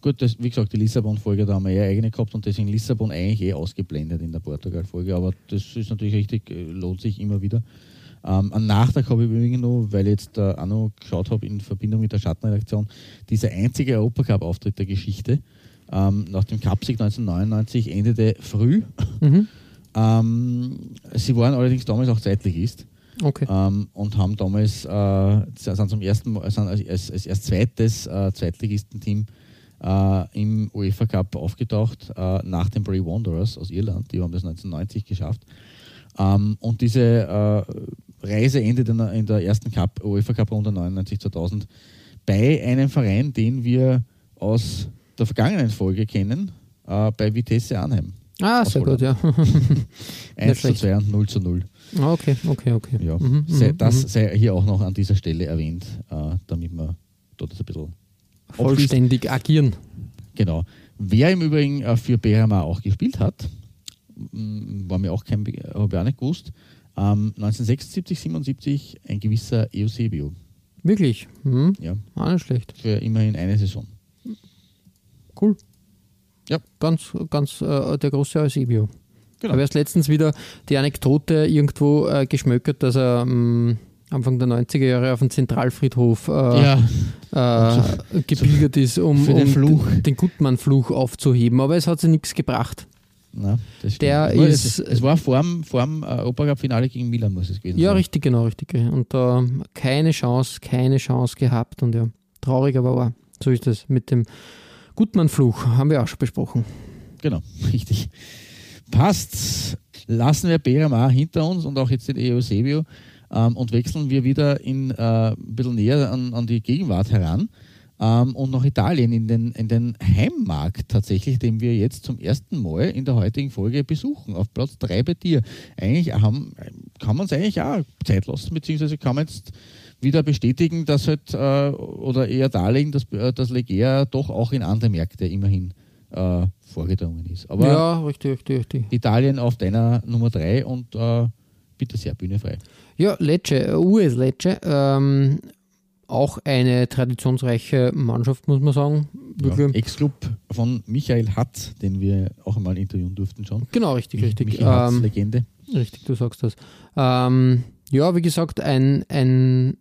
S2: Gut, das, wie gesagt, die Lissabon-Folge, da haben wir eh eigene gehabt und deswegen Lissabon eigentlich eh ausgeblendet in der Portugal-Folge, aber das ist natürlich richtig, äh, lohnt sich immer wieder. Ähm, einen Nachtrag habe ich übrigens noch, weil ich jetzt äh, auch noch geschaut habe in Verbindung mit der Schattenredaktion, dieser einzige Europacup-Auftritt der Geschichte ähm, nach dem Cupsieg 1999 endete früh.
S1: Mhm.
S2: Ähm, sie waren allerdings damals auch Zweitligist
S1: Okay.
S2: ähm, und haben damals äh, sind zum ersten Mal sind als, als, als, zweites äh, Zweitligistenteam äh, im UEFA Cup aufgetaucht äh, nach den Bray Wanderers aus Irland. Die haben das 1990 geschafft. Ähm, und diese äh, Reise endet in der, in der ersten Cup, UEFA Cup Runde 99-2000 bei einem Verein, den wir aus der vergangenen Folge kennen, äh, bei Vitesse Arnhem.
S1: ah, sehr gut, ja.
S2: 1 zu
S1: schlecht.
S2: 2 und 0 zu 0.
S1: Ah, okay, okay, okay.
S2: Ja,
S1: Mhm,
S2: sei,
S1: mhm,
S2: das
S1: mhm.
S2: sei hier auch noch an dieser Stelle erwähnt, äh, damit wir dort ein bisschen
S1: Vollständig agieren.
S2: Genau. Wer im Übrigen äh, für BRMA auch gespielt hat, m, war mir auch kein, Be- habe ich auch nicht gewusst, ähm, 1976, 77 ein gewisser Eusebio.
S1: Wirklich. Mhm.
S2: Ja,
S1: Ah, nicht schlecht.
S2: für immerhin eine Saison.
S1: Cool.
S2: Ja.
S1: Ganz, ganz äh, der große Eusebio.
S2: Genau.
S1: Aber erst letztens wieder die Anekdote irgendwo äh, geschmökert, dass er ähm, Anfang der 90er Jahre auf dem Zentralfriedhof äh,
S2: ja,
S1: äh, gepilgert ist, um,
S2: für den
S1: um
S2: Fluch.
S1: den, den Gutmann-Fluch aufzuheben. Aber es hat sich nichts gebracht.
S2: na, das.
S1: Der ist-
S2: es, es war vor dem, vor dem äh, Europacup-Finale gegen Milan, muss es gewesen
S1: Ja,
S2: sein.
S1: richtig, genau, richtig. Und da keine Chance, keine Chance gehabt. Und ja, traurig, aber wahr. So ist es mit dem Gutmann-Fluch. Haben wir auch schon besprochen.
S2: Genau, richtig. Passt. Lassen wir BMA hinter uns und auch jetzt den Eusebio ähm, und wechseln wir wieder in, äh, ein bisschen näher an, an die Gegenwart heran ähm, und nach Italien in den, in den Heimmarkt tatsächlich, den wir jetzt zum ersten Mal in der heutigen Folge besuchen, auf Platz 3 bei dir. Eigentlich haben, kann man es eigentlich auch Zeit lassen, beziehungsweise kann man jetzt wieder bestätigen, dass halt, äh, oder eher darlegen, dass, äh, dass Legea doch auch in andere Märkte immerhin äh, vorgedrungen ist. Aber
S1: ja, richtig, richtig, richtig.
S2: Italien auf deiner Nummer 3 und äh, bitte sehr, Bühne frei.
S1: Ja, Lecce, US Lecce, ähm, auch eine traditionsreiche Mannschaft, muss man sagen.
S2: Ja, Ex-Club von Michael Hatz, den wir auch einmal interviewen durften schon.
S1: Genau, richtig, richtig.
S2: Michael Hatz, ähm, Legende.
S1: Richtig, du sagst das. Ähm, ja, wie gesagt, ein, ein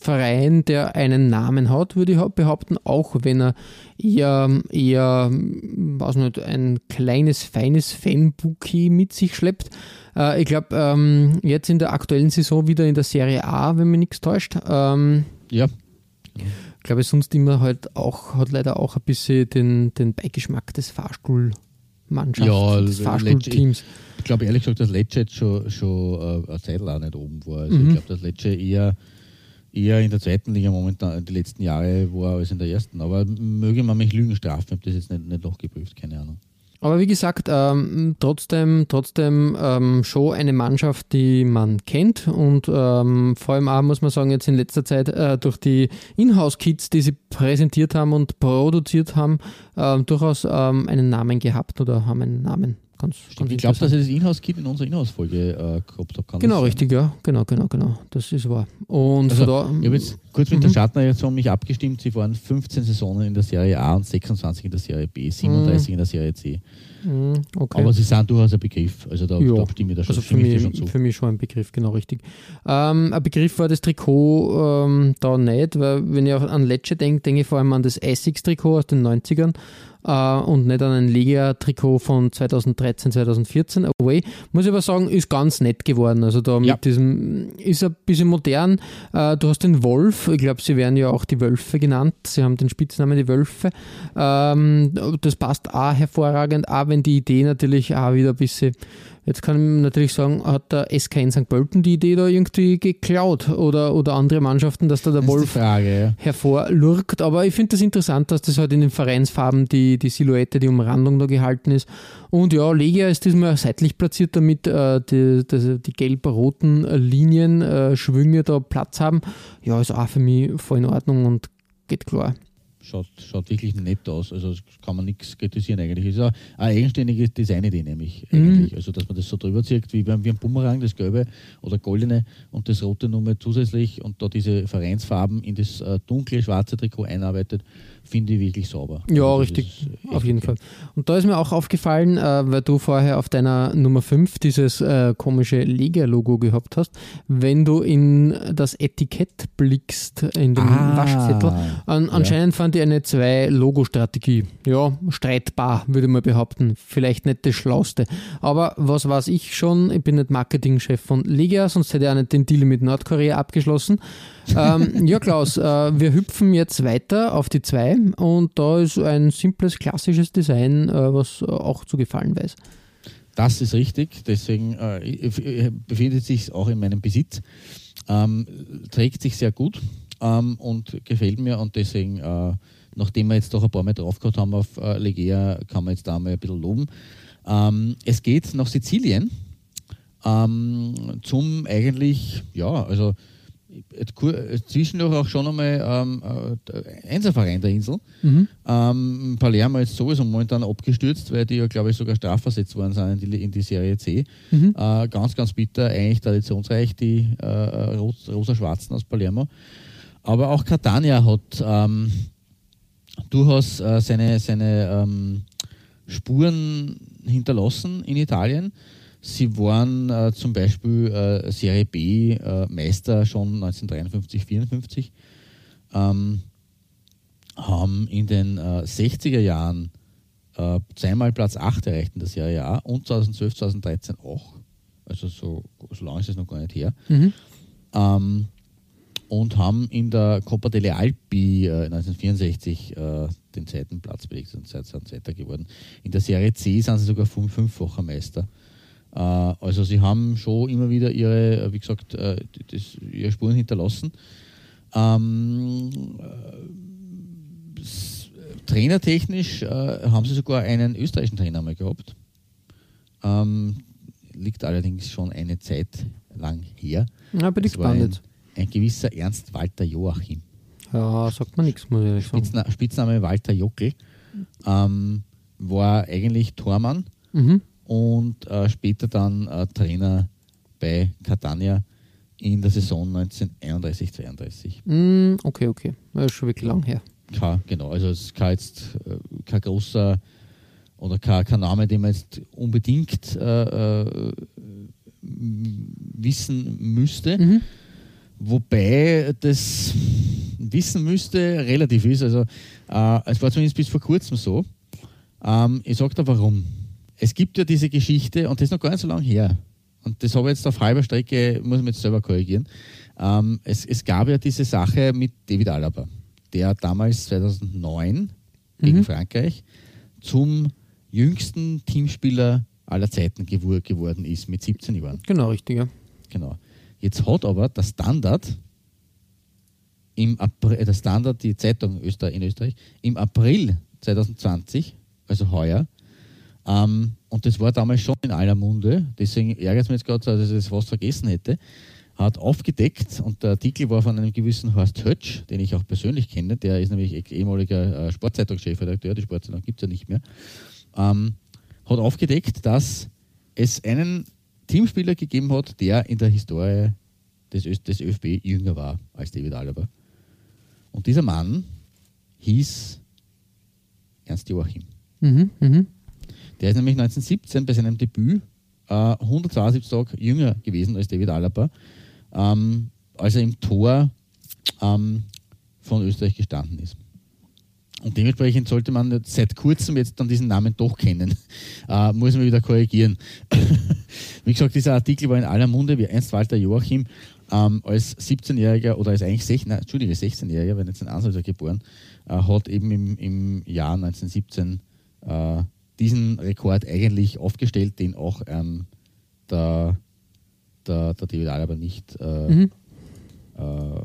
S1: Verein, der einen Namen hat, würde ich behaupten, auch wenn er eher, eher weiß nicht, ein kleines, feines Fanbouquet mit sich schleppt. Äh, ich glaube, ähm, jetzt in der aktuellen Saison wieder in der Serie A, wenn mich nichts täuscht. Ähm,
S2: ja.
S1: Ich glaube, sonst immer halt auch, hat leider auch ein bisschen den, den Beigeschmack des Fahrstuhlmannschafts,
S2: ja,
S1: des Fahrstuhlteams.
S2: Ich glaube ehrlich gesagt, dass Lecce jetzt schon, schon äh, eine Zeit lang nicht oben war. Also mhm. ich glaube, dass Lecce eher eher in der zweiten Liga momentan die letzten Jahre war als in der ersten. Aber möge man mich Lügen strafen, ich habe das jetzt nicht, nicht nachgeprüft, keine Ahnung.
S1: Aber wie gesagt, ähm, trotzdem, trotzdem ähm, schon eine Mannschaft, die man kennt und ähm, vor allem auch, muss man sagen, jetzt in letzter Zeit äh, durch die Inhouse-Kits, die sie präsentiert haben und produziert haben, äh, durchaus ähm, einen Namen gehabt oder haben einen Namen. Ganz,
S2: Stimmt, ich glaube, dass ich das Inhouse-Kit in unserer Inhouse-Folge äh, gehabt habe.
S1: Genau, richtig, ja. Genau, genau, genau. Das ist wahr. Und
S2: also,
S1: da,
S2: ich habe jetzt kurz mit mhm. der Schattenreaktion mich abgestimmt. Sie waren 15 Saisonen in der Serie A und 26 in der Serie B, 37 mhm. in der Serie C.
S1: Mhm, okay.
S2: Aber sie sind durchaus ein Begriff. Also da, ja. da stimme ich da schon,
S1: also für, mich, schon zu. Für mich schon ein Begriff, genau richtig. Ähm, ein Begriff war das Trikot ähm, da nicht, weil wenn ich an Lecce denke, denke ich vor allem an das Essex-Trikot aus den 90ern äh, und nicht an ein Liga-Trikot von 2013, 2014 away. Muss ich aber sagen, ist ganz nett geworden. Also da mit ja. diesem, ist ein bisschen modern. Äh, du hast den Wolf, ich glaube, sie werden ja auch die Wölfe genannt. Sie haben den Spitznamen die Wölfe. Ähm, das passt auch hervorragend, auch wenn die Idee natürlich auch wieder ein bisschen Jetzt kann man natürlich sagen, hat der SK in St. Pölten die Idee da irgendwie geklaut oder, oder andere Mannschaften, dass da der Wolf
S2: Frage, ja.
S1: hervorlurkt. Aber ich finde das interessant, dass das halt in den Vereinsfarben die, die Silhouette, die Umrandung da gehalten ist. Und ja, Legia ist diesmal seitlich platziert, damit äh, die, die, die gelb-roten Linien, äh, Schwünge da Platz haben. Ja, ist auch für mich voll in Ordnung und geht klar
S2: schaut, schaut wirklich nett aus. Also kann man nichts kritisieren eigentlich. Ist ja eine eigenständige Designidee nämlich mhm. eigentlich. Also dass man das so drüber zieht, wie beim, wie ein Bumerang, das gelbe oder goldene und das rote Nummer zusätzlich und da diese Vereinsfarben in das äh, dunkle schwarze Trikot einarbeitet finde ich wirklich sauber.
S1: Ja, also richtig, auf jeden okay. Fall. Und da ist mir auch aufgefallen, äh, weil du vorher auf deiner Nummer 5 dieses äh, komische Lega-Logo gehabt hast, wenn du in das Etikett blickst, in den ah, Waschzettel, an, anscheinend ja. fand ich eine Zwei-Logo-Strategie. Ja, streitbar, würde man behaupten. Vielleicht nicht das Schlauste. Aber was weiß ich schon, ich bin nicht Marketingchef von Lega, sonst hätte ich auch nicht den Deal mit Nordkorea abgeschlossen ähm, ja, Klaus, äh, wir hüpfen jetzt weiter auf die 2 und da ist ein simples, klassisches Design, äh, was auch zu gefallen weiß.
S2: Das ist richtig, deswegen äh, befindet sich auch in meinem Besitz. Ähm, trägt sich sehr gut ähm, und gefällt mir und deswegen, äh, nachdem wir jetzt doch ein paar Mal drauf gehabt haben auf äh, Legea, kann man jetzt da mal ein bisschen loben. Ähm, es geht nach Sizilien ähm, zum eigentlich, ja, also zwischendurch auch schon einmal ähm, äh, Einserverein der Insel. Mhm. Ähm, Palermo ist sowieso momentan abgestürzt, weil die ja, glaube ich, sogar strafversetzt worden sind in die, in die Serie C. Mhm. Äh, ganz, ganz bitter, eigentlich traditionsreich, die äh, rosa-schwarzen aus Palermo. Aber auch Catania hat ähm, durchaus äh, seine, seine ähm, Spuren hinterlassen in Italien. Sie waren äh, zum Beispiel äh, Serie B äh, Meister schon 1953, 54, ähm, haben in den 60er äh, Jahren äh, zweimal Platz 8 erreicht in der Serie A und 2012, 2013 auch. Also so, so lange ist es noch gar nicht her. Mhm. Ähm, und haben in der Coppa delle Alpi äh, 1964 äh, den zweiten Platz belegt und sind Zweiter geworden. In der Serie C sind sie sogar fünf, fünffacher Meister. Äh, also sie haben schon immer wieder ihre, äh, wie gesagt, äh, das, ihre Spuren hinterlassen. Ähm, äh, trainertechnisch haben sie sogar einen österreichischen Trainer mal gehabt. Ähm, liegt allerdings schon eine Zeit lang her.
S1: Ja, bin ich gespannt
S2: ein, ein gewisser Ernst Walter Joachim.
S1: Ja, sagt man nichts, muss ich ehrlich
S2: Spitzname Walter Jockel. Ähm, war eigentlich Tormann
S1: Mhm.
S2: Und äh, später dann äh, Trainer bei Catania in der Saison 1931-32.
S1: Mm, okay, okay. Das ist schon wirklich lang her.
S2: Kein, genau, also es ist kein, jetzt, äh, kein großer oder kein, kein Name, den man jetzt unbedingt äh, äh, wissen müsste.
S1: Mhm.
S2: Wobei das Wissen müsste relativ ist. Also äh, es war zumindest bis vor kurzem so. Ähm, ich sage da warum. Es gibt ja diese Geschichte und das ist noch gar nicht so lange her. Und das habe ich jetzt auf halber Strecke, muss ich mir jetzt selber korrigieren. Ähm, es, es gab ja diese Sache mit David Alaba, der damals 2009 gegen Frankreich zum jüngsten Teamspieler aller Zeiten gewor geworden ist mit 17 Jahren.
S1: Genau, richtig, ja.
S2: Genau. Jetzt hat aber der Standard im April, äh, der Standard, die Zeitung in Österreich, im April 2020, also heuer, ähm, und das war damals schon in aller Munde, deswegen ärgert es mich jetzt gerade, dass ich das fast vergessen hätte, hat aufgedeckt und der Artikel war von einem gewissen Horst Hötsch, den ich auch persönlich kenne, der ist nämlich eh- ehemaliger äh, Sportzeitungschefredakteur, die Sportzeitung gibt es ja nicht mehr, ähm, hat aufgedeckt, dass es einen Teamspieler gegeben hat, der in der Historie des, Ö des ÖFB jünger war als David Alaba. Und dieser Mann hieß Ernst Joachim.
S1: Mhm, mhm.
S2: Der ist nämlich 1917 bei seinem Debüt äh, 172 Tage jünger gewesen als David Alaba, ähm, als er im Tor ähm, von Österreich gestanden ist. Und dementsprechend sollte man seit kurzem jetzt dann diesen Namen doch kennen. Äh, muss man wieder korrigieren. Wie gesagt, dieser Artikel war in aller Munde, wie Ernst Walter Joachim ähm, als 17-Jähriger oder als eigentlich 16, nein, Entschuldige, 16-Jähriger, wenn jetzt ein Ansatz geboren, äh, hat eben im, im Jahr 1917 äh, diesen Rekord eigentlich aufgestellt, den auch ähm, der, der, der David Alaba nicht äh,
S1: Mhm.
S2: äh,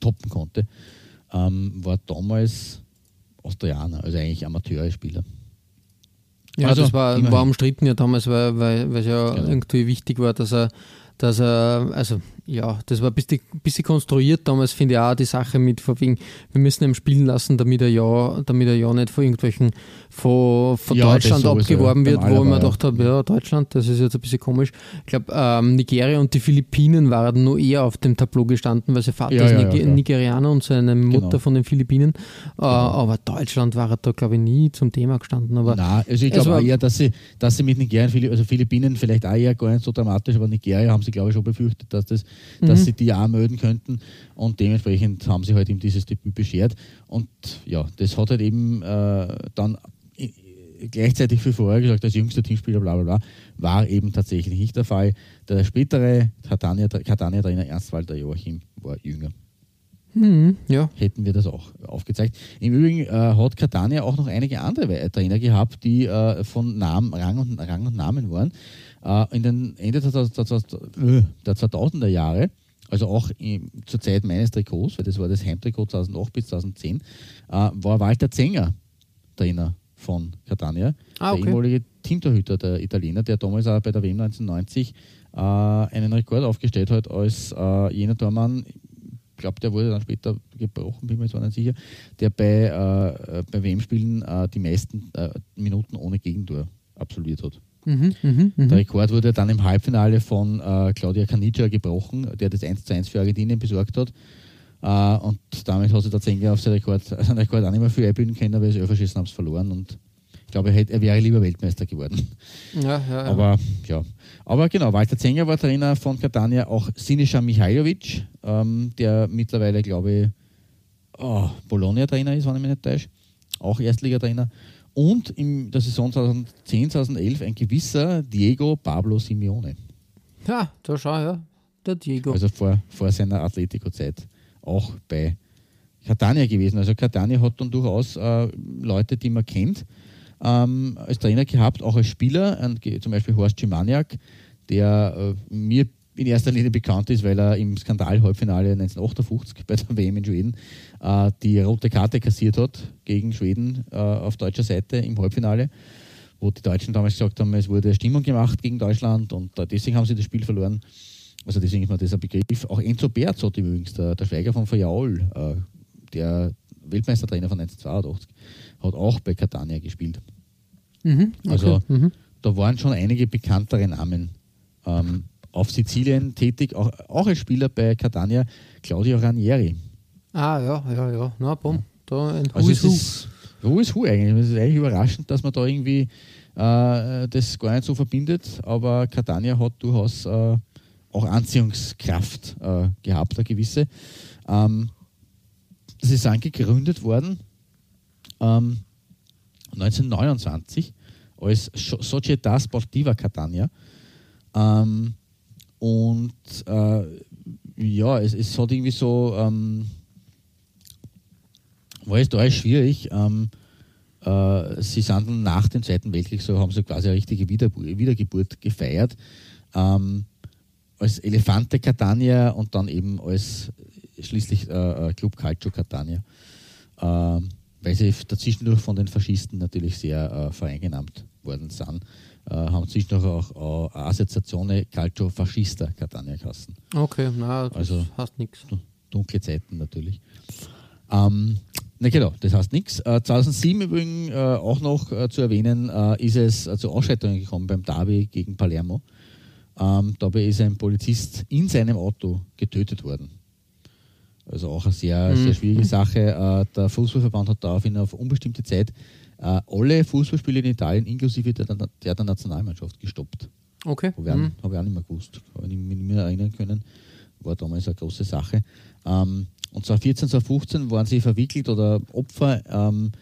S2: toppen konnte, ähm, war damals Austrianer, also eigentlich Amateurspieler.
S1: Ja,
S2: Also,
S1: das war, war umstritten ja damals, weil es ja
S2: Genau.
S1: irgendwie wichtig war, dass er, dass er, also ja, das war ein bisschen, bisschen konstruiert damals, finde ich auch die Sache mit, von wegen, wir müssen ihn spielen lassen, damit er ja, damit er ja nicht von irgendwelchen, von, von
S2: Ja,
S1: Deutschland abgeworben wird, wo ich mir gedacht habe, ja, Deutschland, das ist jetzt ein bisschen komisch. Ich glaube, ähm, Nigeria und die Philippinen waren nur eher auf dem Tableau gestanden, weil sein Vater
S2: Ja,
S1: ist Niger. Nigerianer und seine Mutter
S2: Genau.
S1: von den Philippinen. Äh, aber Deutschland war da, glaube ich, nie zum Thema gestanden. Aber
S2: Nein, also ich glaube eher, dass sie, dass sie mit Nigerien, Phili- also Philippinen vielleicht auch eher gar nicht so dramatisch, aber Nigeria haben sie, glaube ich, schon befürchtet, dass, das, dass sie die auch melden könnten und dementsprechend haben sie halt ihm dieses Debüt beschert und ja, das hat halt eben äh, dann i- gleichzeitig für vorher gesagt, als jüngster Teamspieler, bla bla bla, war eben tatsächlich nicht der Fall. Der spätere Catania- Catania-Trainer Ernst Walter Joachim war jünger
S1: hm, ja,
S2: hätten wir das auch aufgezeigt. Im Übrigen äh, hat Catania auch noch einige andere Trainer gehabt, die äh, von Namen, Rang, und, Rang und Namen waren. Äh, in den Ende der, der, der, der 2000er Jahre, also auch zur Zeit meines Trikots, weil das war das Heimtrikot 2008 bis 2010, äh, war Walter Zenger Trainer von Catania,
S1: Ah, okay.
S2: der ehemalige Teamtorhüter der Italiener, der damals auch bei der WM 1990 äh, einen Rekord aufgestellt hat als äh, jener Tormann, ich glaube, der wurde dann später gebrochen, bin mir jetzt nicht sicher, der bei, äh, bei WM-Spielen äh, die meisten äh, Minuten ohne Gegentor absolviert hat.
S1: Mhm, mhm, mhm.
S2: Der Rekord wurde dann im Halbfinale von äh, Claudia Canigia gebrochen, der das 1 zu 1 für Argentinien besorgt hat. Äh, und damit hat sich der Zenger auf seinen Rekord, seinen Rekord auch nicht mehr viel einbilden können, weil sie Elferschießen haben es verloren und ich glaube, er, hätte, er wäre lieber Weltmeister geworden.
S1: ja, ja, ja.
S2: Aber ja. Aber genau, Walter Zenger war Trainer von Catania, auch Sinisa Mihailovic, ähm, der mittlerweile, glaube ich, oh, Bologna-Trainer ist, wenn ich mich nicht täusche. Auch Erstligatrainer. Und in der Saison 2010, 2011 ein gewisser Diego Pablo Simeone.
S1: ja, da schau, ja. der Diego.
S2: Also vor, vor seiner Atletico-Zeit auch bei Catania gewesen. Also Catania hat dann durchaus äh, Leute, die man kennt, ähm, als Trainer gehabt, auch als Spieler, zum Beispiel Horst Schimaniak, der äh, mir in erster Linie bekannt ist, weil er im Skandal-Halbfinale 1958 bei der WM in Schweden äh, die rote Karte kassiert hat gegen Schweden äh, auf deutscher Seite im Halbfinale, wo die Deutschen damals gesagt haben, es wurde Stimmung gemacht gegen Deutschland und äh, deswegen haben sie das Spiel verloren. Also deswegen ist mir das ein Begriff. Auch Enzo Berz hat übrigens, der, der Schweiger von Fayol, äh, der Weltmeistertrainer von 1982, hat auch bei Catania gespielt. Mhm, okay. Also mhm. da waren schon einige bekanntere Namen. Ähm, auf Sizilien tätig, auch, auch als Spieler bei Catania, Claudio Ranieri.
S1: Ah, ja, ja, ja. Na, bumm. Da
S2: ein also Who is Who. Who is Who eigentlich? Es ist eigentlich überraschend, dass man da irgendwie äh, das gar nicht so verbindet, aber Catania hat durchaus äh, auch Anziehungskraft äh, gehabt, eine gewisse. Ähm, sie sind gegründet worden ähm, 1929 als Società Sportiva Catania. Ähm, und äh, ja, es, es hat irgendwie so, ähm, war es da schwierig. Ähm, äh, sie sind nach dem Zweiten Weltkrieg so, haben sie quasi eine richtige Wieder Wiedergeburt gefeiert. Ähm, als Elefante Catania und dann eben als schließlich äh, äh Club Calcio Catania. Äh, weil sie dazwischendurch von den Faschisten natürlich sehr äh, vereinnahmt worden sind haben sich noch auch äh, Assoziazione Calcio Fascista Catania geheißen.
S1: Okay, na, das
S2: also,
S1: heißt nichts.
S2: Dunkle Zeiten natürlich. Ähm, na genau, das heißt nichts. Äh, 2007 übrigens äh, auch noch äh, zu erwähnen, äh, ist es äh, zu Ausschreitungen gekommen beim Derby gegen Palermo. Ähm, dabei ist ein Polizist in seinem Auto getötet worden. Also auch eine sehr, mhm. sehr schwierige Sache. Äh, der Fußballverband hat daraufhin auf unbestimmte Zeit äh, alle Fußballspiele in Italien inklusive der, der, der Nationalmannschaft gestoppt.
S1: Okay.
S2: Habe mhm. ich, hab ich auch nicht mehr gewusst, habe ich mich nicht mehr erinnern können. War damals eine große Sache. Ähm, und 2014, 2015 waren sie verwickelt oder Opfer ähm,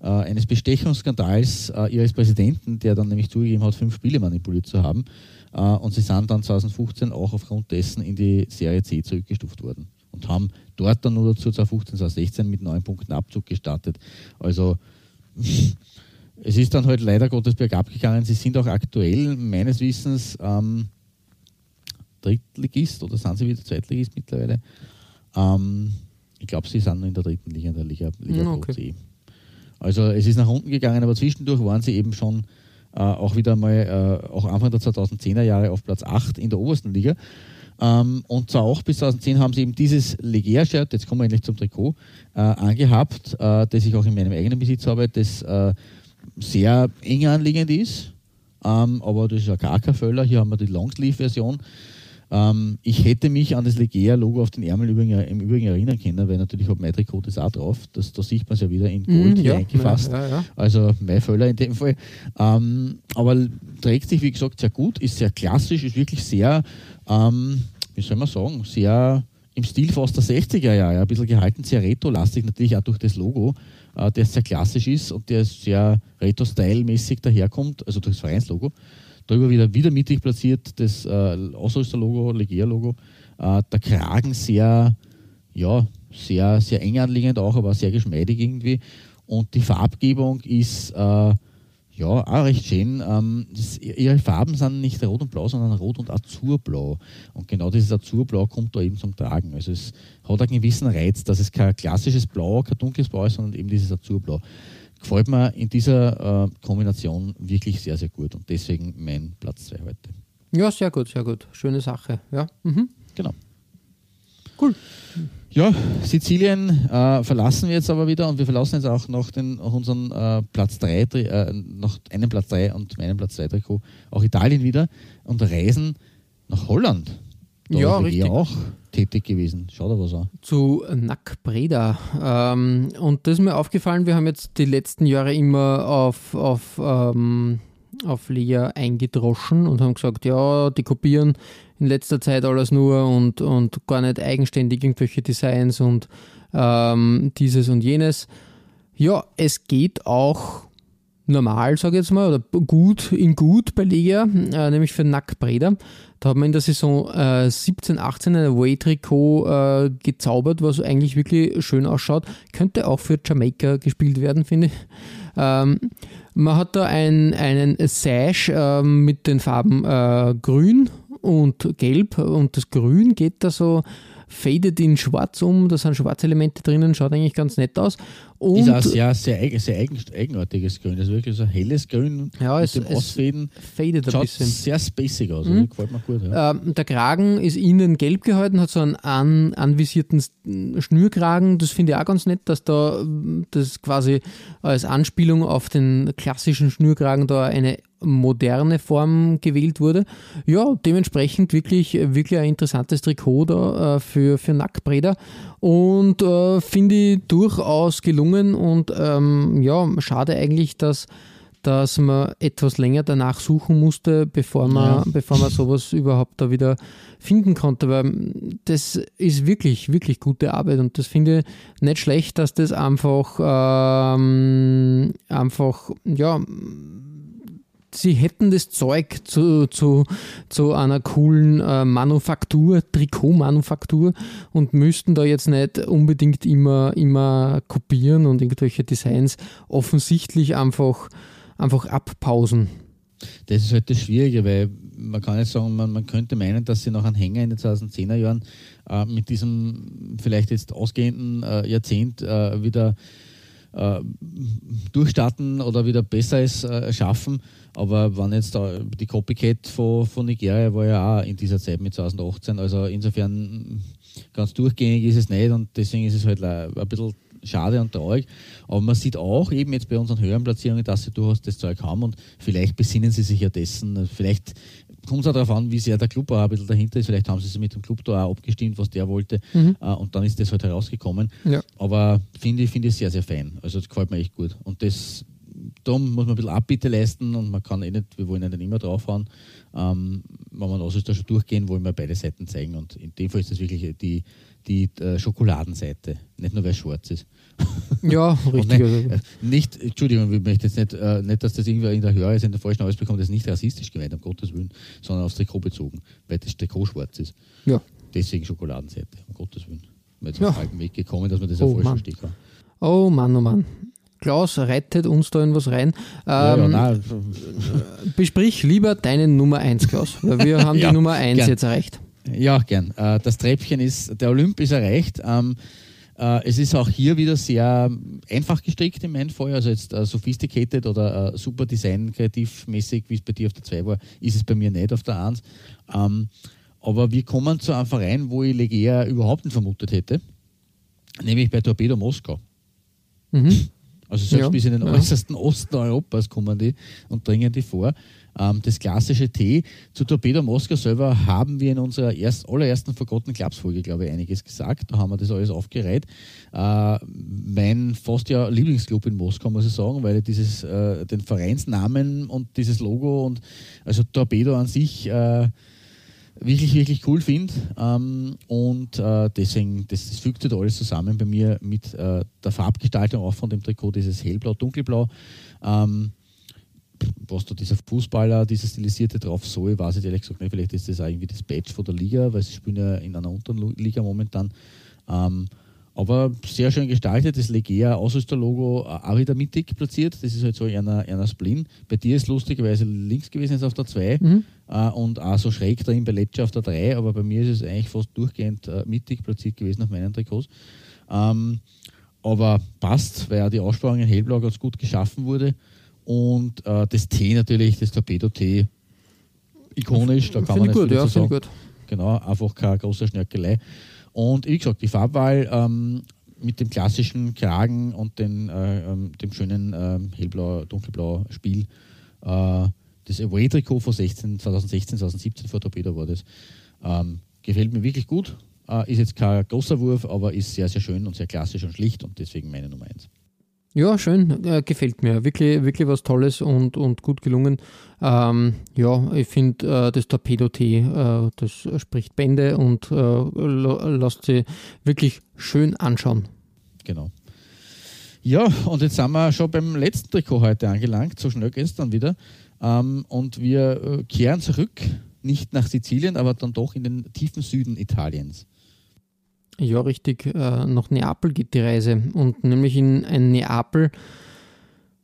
S2: äh, eines Bestechungsskandals äh, ihres Präsidenten, der dann nämlich zugegeben hat, fünf Spiele manipuliert zu haben. Äh, und sie sind dann 2015 auch aufgrund dessen in die Serie C zurückgestuft worden und haben dort dann nur dazu 2015, 2016 mit neun Punkten Abzug gestartet. Also es ist dann halt leider Gottes bergab gegangen. Sie sind auch aktuell meines Wissens ähm, Drittligist oder sind sie wieder Zweitligist mittlerweile. Ähm, ich glaube, sie sind in der dritten Liga, in der Liga, Liga okay. C. Also es ist nach unten gegangen, aber zwischendurch waren sie eben schon äh, auch wieder mal, äh, auch Anfang der 2010er Jahre auf Platz 8 in der obersten Liga. Ähm, und zwar auch bis 2010 haben sie eben dieses Leger-Shirt, jetzt kommen wir endlich zum Trikot, äh, angehabt, äh, das ich auch in meinem eigenen Besitz habe, das äh, sehr eng anliegend ist. Ähm, aber das ist ein Kaka-Völler. Hier haben wir die Longsleeve-Version. Ähm, ich hätte mich an das Legea-Logo auf den Ärmel im Übrigen erinnern können, weil natürlich hat mein Trikot das auch drauf. Das, da sieht man es ja wieder in Gold mm, hier ja, eingefasst. Ja, ja, also mein Völler in dem Fall. Ähm, aber trägt sich, wie gesagt, sehr gut, ist sehr klassisch, ist wirklich sehr ähm, wie soll man sagen, sehr im Stil fast der 60er Jahre, ein bisschen gehalten, sehr retro-lastig, natürlich auch durch das Logo, äh, der sehr klassisch ist und der sehr retro-style-mäßig daherkommt, also durch das Vereinslogo. Darüber wieder, wieder mittig platziert das äh, Ausrüster-Logo, Legea-Logo. Äh, der Kragen sehr, ja, sehr, sehr eng anliegend auch, aber sehr geschmeidig irgendwie. Und die Farbgebung ist äh, ja, auch recht schön. Ähm, das, ihre Farben sind nicht rot und blau, sondern rot und azurblau. Und genau dieses Azurblau kommt da eben zum Tragen. Also es hat einen gewissen Reiz, dass es kein klassisches Blau, kein dunkles Blau ist, sondern eben dieses Azurblau. Gefällt mir in dieser äh, Kombination wirklich sehr, sehr gut. Und deswegen mein Platz 2 heute.
S1: Ja, sehr gut, sehr gut. Schöne Sache. Ja. Mhm.
S2: Genau.
S1: Cool.
S2: Ja, Sizilien äh, verlassen wir jetzt aber wieder und wir verlassen jetzt auch noch den, unseren äh, Platz 3, äh, noch einen Platz 3 und meinen Platz 2 Trikot, auch Italien wieder und reisen nach Holland. Da
S1: ja, richtig.
S2: auch tätig gewesen. Schau da was an.
S1: Zu Nack Breda. Ähm, und das ist mir aufgefallen, wir haben jetzt die letzten Jahre immer auf, auf, ähm, auf Lea eingedroschen und haben gesagt, ja, die kopieren in letzter Zeit alles nur und, und gar nicht eigenständig irgendwelche Designs und ähm, dieses und jenes. Ja, es geht auch normal, sage ich jetzt mal, oder gut in gut bei Liga, äh, nämlich für Nack Breda. Da hat man in der Saison äh, 17, 18 ein Away-Trikot äh, gezaubert, was eigentlich wirklich schön ausschaut. Könnte auch für Jamaika gespielt werden, finde ich. Ähm, man hat da ein, einen Sash äh, mit den Farben äh, grün und gelb und das Grün geht da so fadet in schwarz um, da sind schwarze Elemente drinnen, schaut eigentlich ganz nett aus.
S2: Und ist auch sehr, sehr, sehr eigen, eigenartiges Grün, das ist wirklich so ein helles Grün
S1: ja,
S2: mit
S1: es,
S2: dem Ausfaden.
S1: Fadet
S2: schaut
S1: ein bisschen.
S2: sehr spacig aus, mhm. gefällt mir gut. Ja.
S1: Ähm, der Kragen ist innen gelb gehalten, hat so einen an, anvisierten Schnürkragen, das finde ich auch ganz nett, dass da das quasi als Anspielung auf den klassischen Schnürkragen da eine moderne Form gewählt wurde. Ja, dementsprechend wirklich, wirklich ein interessantes Trikot da äh, für, für Nackbreder und äh, finde ich durchaus gelungen und ähm, ja, schade eigentlich, dass dass man etwas länger danach suchen musste, bevor man, ja. bevor man sowas überhaupt da wieder finden konnte. Weil das ist wirklich, wirklich gute Arbeit und das finde ich nicht schlecht, dass das einfach, ähm, einfach, ja, sie hätten das Zeug zu, zu, zu einer coolen äh, Manufaktur, Trikotmanufaktur und müssten da jetzt nicht unbedingt immer, immer kopieren und irgendwelche Designs offensichtlich einfach, einfach abpausen.
S2: Das ist halt das Schwierige, weil man kann jetzt sagen, man, man könnte meinen, dass sie nach einem Hänger in den 2010er Jahren äh, mit diesem vielleicht jetzt ausgehenden äh, Jahrzehnt äh, wieder äh, durchstarten oder wieder besser es äh, schaffen. Aber wenn jetzt da die Copycat von, von Nigeria war ja auch in dieser Zeit mit 2018, also insofern ganz durchgängig ist es nicht und deswegen ist es halt ein bisschen schade und traurig. Aber man sieht auch eben jetzt bei unseren höheren Platzierungen, dass sie durchaus das Zeug haben und vielleicht besinnen sie sich ja dessen. Vielleicht kommt es auch darauf an, wie sehr der Club auch ein bisschen dahinter ist. Vielleicht haben sie sich mit dem Club da auch abgestimmt, was der wollte. Mhm. Uh, und dann ist das halt herausgekommen. Ja. Aber finde ich, finde ich sehr, sehr fein. Also das gefällt mir echt gut. Und das, da muss man ein bisschen Abbitte leisten und man kann eh nicht, wir wollen ja nicht immer draufhauen. Ähm, wenn man aus ist, da schon durchgehen, wollen wir beide Seiten zeigen. Und in dem Fall ist das wirklich die, die äh, Schokoladenseite, nicht nur weil es schwarz ist.
S1: Ja, richtig.
S2: nicht, äh, nicht, Entschuldigung, ich möchte jetzt nicht, äh, nicht, dass das irgendwie in der Hörer ist, in der falschen Ausbekommt, das ist nicht rassistisch gemeint, um Gottes Willen, sondern aufs Trikot bezogen, weil das Trikot schwarz ist.
S1: Ja.
S2: Deswegen Schokoladenseite, um Gottes Willen. Wir sind auf den Weg gekommen, dass man das
S1: oh,
S2: auch falsch verstehen kann.
S1: Oh Mann, oh Mann. Klaus rettet uns da in was rein. Ähm, ja, ja, ähm, nein. Besprich lieber deine Nummer 1, Klaus, weil wir haben ja, die Nummer 1 gern. jetzt erreicht.
S2: Ja, gern. Äh, das Treppchen ist, der Olymp ist erreicht. Äh, es ist auch hier wieder sehr einfach gestrickt im Fall, also jetzt uh, sophisticated oder uh, super Design, kreativmäßig, wie es bei dir auf der 2 war, ist es bei mir nicht auf der 1. Ähm, aber wir kommen zu einem Verein, wo ich Legea überhaupt nicht vermutet hätte, nämlich bei Torpedo Moskau. Mhm. Also selbst ja, bis in den ja. äußersten Osten Europas kommen die und dringen die vor. Ähm, das klassische T. Zu Torpedo Moskau selber haben wir in unserer erst, allerersten Forgotten Clubs Folge, glaube ich, einiges gesagt. Da haben wir das alles aufgereiht. Äh, mein fast ja Lieblingsclub in Moskau, muss ich sagen, weil dieses, äh, den Vereinsnamen und dieses Logo und also Torpedo an sich äh, wirklich, wirklich cool finde. Ähm, und äh, deswegen, das, das fügt sich da alles zusammen bei mir mit äh, der Farbgestaltung auch von dem Trikot, dieses hellblau, dunkelblau. Ähm, was da dieser Fußballer, dieser stilisierte drauf soll, weiß ich ehrlich gesagt nicht. Vielleicht ist das auch irgendwie das Badge von der Liga, weil sie spielen ja in einer unteren Liga momentan. Ähm, aber sehr schön gestaltet, das Legea Ausrüsterlogo äh, auch wieder mittig platziert. Das ist halt so einer, einer Splin. Bei dir ist lustigerweise links gewesen, ist auf der 2 mhm. äh, und auch so schräg drin bei Lecce auf der 3, aber bei mir ist es eigentlich fast durchgehend äh, mittig platziert gewesen auf meinen Trikots. Ähm, aber passt, weil ja die Aussparung in Hellblau ganz gut geschaffen wurde. Und äh, das T natürlich, das Torpedo-T, ikonisch, da kann man nicht gut, ja, sagen. Gut. Genau, einfach keine große Schnörkelei. Und wie gesagt, die Farbwahl ähm, mit dem klassischen Kragen und den, äh, ähm, dem schönen äh, hellblau, dunkelblau Spiel. Äh, das Away-Trikot von 16, 2016, 2017 vor Torpedo war das. Ähm, gefällt mir wirklich gut. Äh, ist jetzt kein großer Wurf, aber ist sehr, sehr schön und sehr klassisch und schlicht und deswegen meine Nummer 1.
S1: Ja, schön, äh, gefällt mir. Wirklich, wirklich was Tolles und, und gut gelungen. Ähm, ja, ich finde äh, das Torpedo-T, äh, das spricht Bände und äh, lässt sie wirklich schön anschauen.
S2: Genau. Ja, und jetzt sind wir schon beim letzten Trikot heute angelangt, so schnell gestern wieder. Ähm, und wir äh, kehren zurück, nicht nach Sizilien, aber dann doch in den tiefen Süden Italiens.
S1: Ja, richtig. Äh, nach Neapel geht die Reise. Und nämlich in ein Neapel,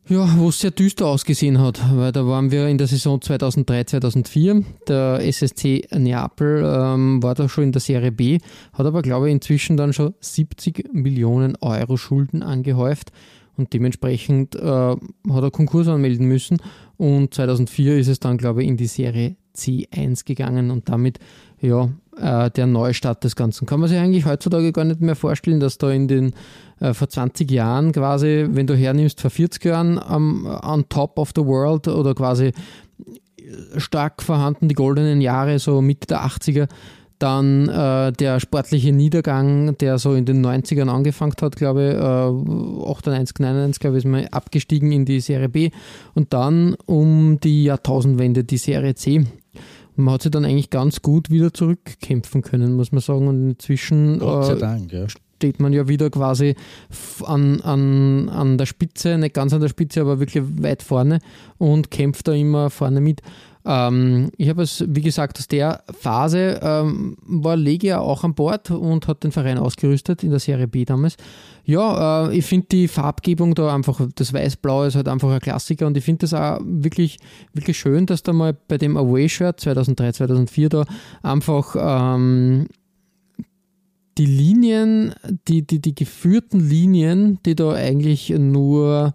S1: ja, wo es sehr düster ausgesehen hat, weil da waren wir in der Saison 2003, 2004. Der SSC Neapel ähm, war da schon in der Serie B, hat aber, glaube ich, inzwischen dann schon 70 Millionen Euro Schulden angehäuft und dementsprechend äh, hat er Konkurs anmelden müssen. Und 2004 ist es dann, glaube ich, in die Serie C1 gegangen und damit ja, äh, der Neustart des Ganzen. Kann man sich eigentlich heutzutage gar nicht mehr vorstellen, dass da in den äh, vor 20 Jahren quasi, wenn du hernimmst, vor 40 Jahren am on top of the world oder quasi stark vorhanden die goldenen Jahre, so Mitte der 80er, dann äh, der sportliche Niedergang, der so in den 90ern angefangen hat, glaube ich, äh, 98, 99, glaube ich, ist mal abgestiegen in die Serie B und dann um die Jahrtausendwende die Serie C man hat sich dann eigentlich ganz gut wieder zurückkämpfen können, muss man sagen. Und inzwischen
S2: äh, Dank, ja.
S1: steht man ja wieder quasi an, an, an der Spitze, nicht ganz an der Spitze, aber wirklich weit vorne und kämpft da immer vorne mit. Ähm, ich habe es, wie gesagt, aus der Phase ähm, war Legia auch an Bord und hat den Verein ausgerüstet in der Serie B damals. Ja, äh, ich finde die Farbgebung da einfach, das Weiß-Blau ist halt einfach ein Klassiker und ich finde das auch wirklich, wirklich schön, dass da mal bei dem Away-Shirt 2003, 2004 da einfach ähm, die Linien, die, die, die geführten Linien, die da eigentlich nur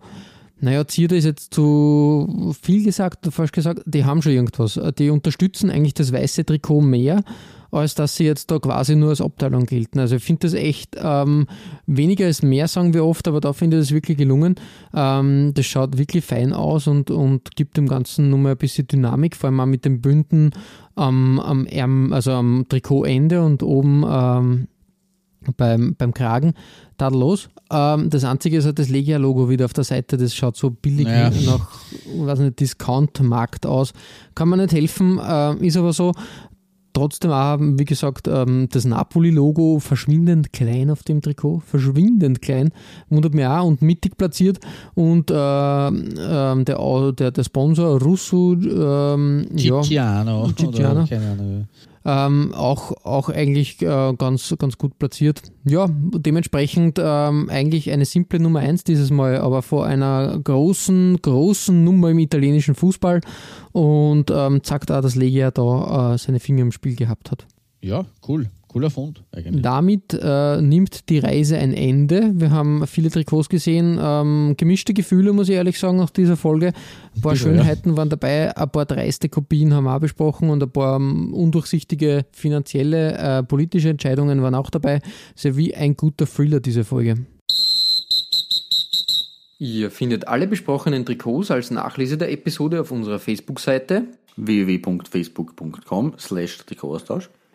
S1: naja, Zierde ist jetzt zu viel gesagt, falsch gesagt, die haben schon irgendwas. Die unterstützen eigentlich das weiße Trikot mehr, als dass sie jetzt da quasi nur als Abteilung gelten. Also ich finde das echt, ähm, weniger ist mehr, sagen wir oft, aber da finde ich das wirklich gelungen. Ähm, das schaut wirklich fein aus und, und gibt dem Ganzen nochmal ein bisschen Dynamik, vor allem auch mit den Bünden am, am, Ärm, also am Trikotende und oben ähm, beim, beim Kragen tadellos. Ähm, das einzige ist halt das Legia-Logo wieder auf der Seite, das schaut so billig
S2: Naja.
S1: nach weiß nicht, Discount-Markt aus. Kann man nicht helfen, äh, ist aber so. Trotzdem auch, wie gesagt, ähm, das Napoli-Logo verschwindend klein auf dem Trikot. Verschwindend klein. Wundert mich auch und mittig platziert. Und äh, ähm, der, der, der Sponsor Russo, ähm, ja,
S2: Cicciano.
S1: Cicciano.
S2: Oder, keine Ahnung.
S1: Ähm, auch, auch eigentlich äh, ganz, ganz gut platziert. Ja, dementsprechend ähm, eigentlich eine simple Nummer 1 dieses Mal, aber vor einer großen, großen Nummer im italienischen Fußball und ähm, zeigt auch, dass Legia da äh, seine Finger im Spiel gehabt hat.
S2: Ja, cool. Cooler Fund eigentlich.
S1: Damit äh, nimmt die Reise ein Ende. Wir haben viele Trikots gesehen, ähm, gemischte Gefühle, muss ich ehrlich sagen, nach dieser Folge. Ein paar
S2: Bisschen,
S1: Schönheiten waren dabei, ein paar dreiste Kopien haben wir auch besprochen und ein paar ähm, undurchsichtige finanzielle, äh, politische Entscheidungen waren auch dabei. Sehr wie ein guter Thriller, diese Folge. Ihr findet alle besprochenen Trikots als Nachlese der Episode auf unserer Facebook-Seite
S3: www.facebook.com slash Trikotaustausch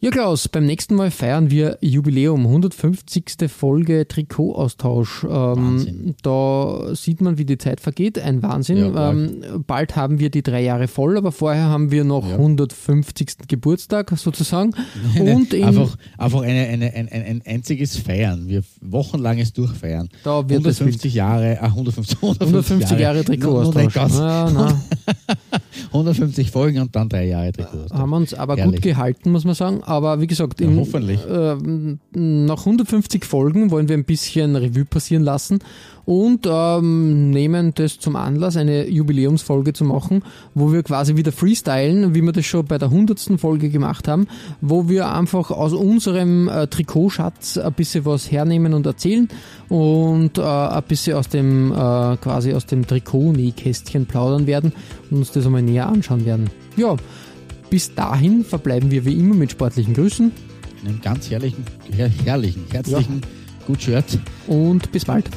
S1: Ja, Klaus, beim nächsten Mal feiern wir Jubiläum, 150. Folge Trikotaustausch. Ähm, da sieht man, wie die Zeit vergeht. Ein Wahnsinn.
S2: Ja,
S1: ähm, bald haben wir die drei Jahre voll, aber vorher haben wir noch
S2: Ja.
S1: 150. Geburtstag sozusagen. Und in,
S2: einfach einfach eine, eine, ein, ein, ein einziges Feiern. Wir wochenlanges Durchfeiern.
S1: Da wird es
S2: 150 Jahre, ah, 150,
S1: 150 Jahre
S2: nicht
S1: Trikotaustausch.
S2: ganz.
S1: Ja, na,
S2: 150 Folgen und dann drei Jahre Trikotaustausch.
S1: haben wir uns aber
S2: Herrlich.
S1: gut gehalten, muss man sagen. Aber wie gesagt,
S2: Ja,
S1: in,
S2: hoffentlich.
S1: ähm, nach 150 Folgen wollen wir ein bisschen Revue passieren lassen und ähm, nehmen das zum Anlass, eine Jubiläumsfolge zu machen, wo wir quasi wieder freestylen, wie wir das schon bei der 100. Folge gemacht haben, wo wir einfach aus unserem äh, Trikotschatz ein bisschen was hernehmen und erzählen und äh, ein bisschen aus dem äh, quasi aus dem Trikot-Nähkästchen plaudern werden und uns das einmal näher anschauen werden. Ja, bis dahin verbleiben wir wie immer mit sportlichen Grüßen
S2: Einen ganz herrlichen, her, herrlichen, herzlichen Gut Shirt.
S1: und bis bald.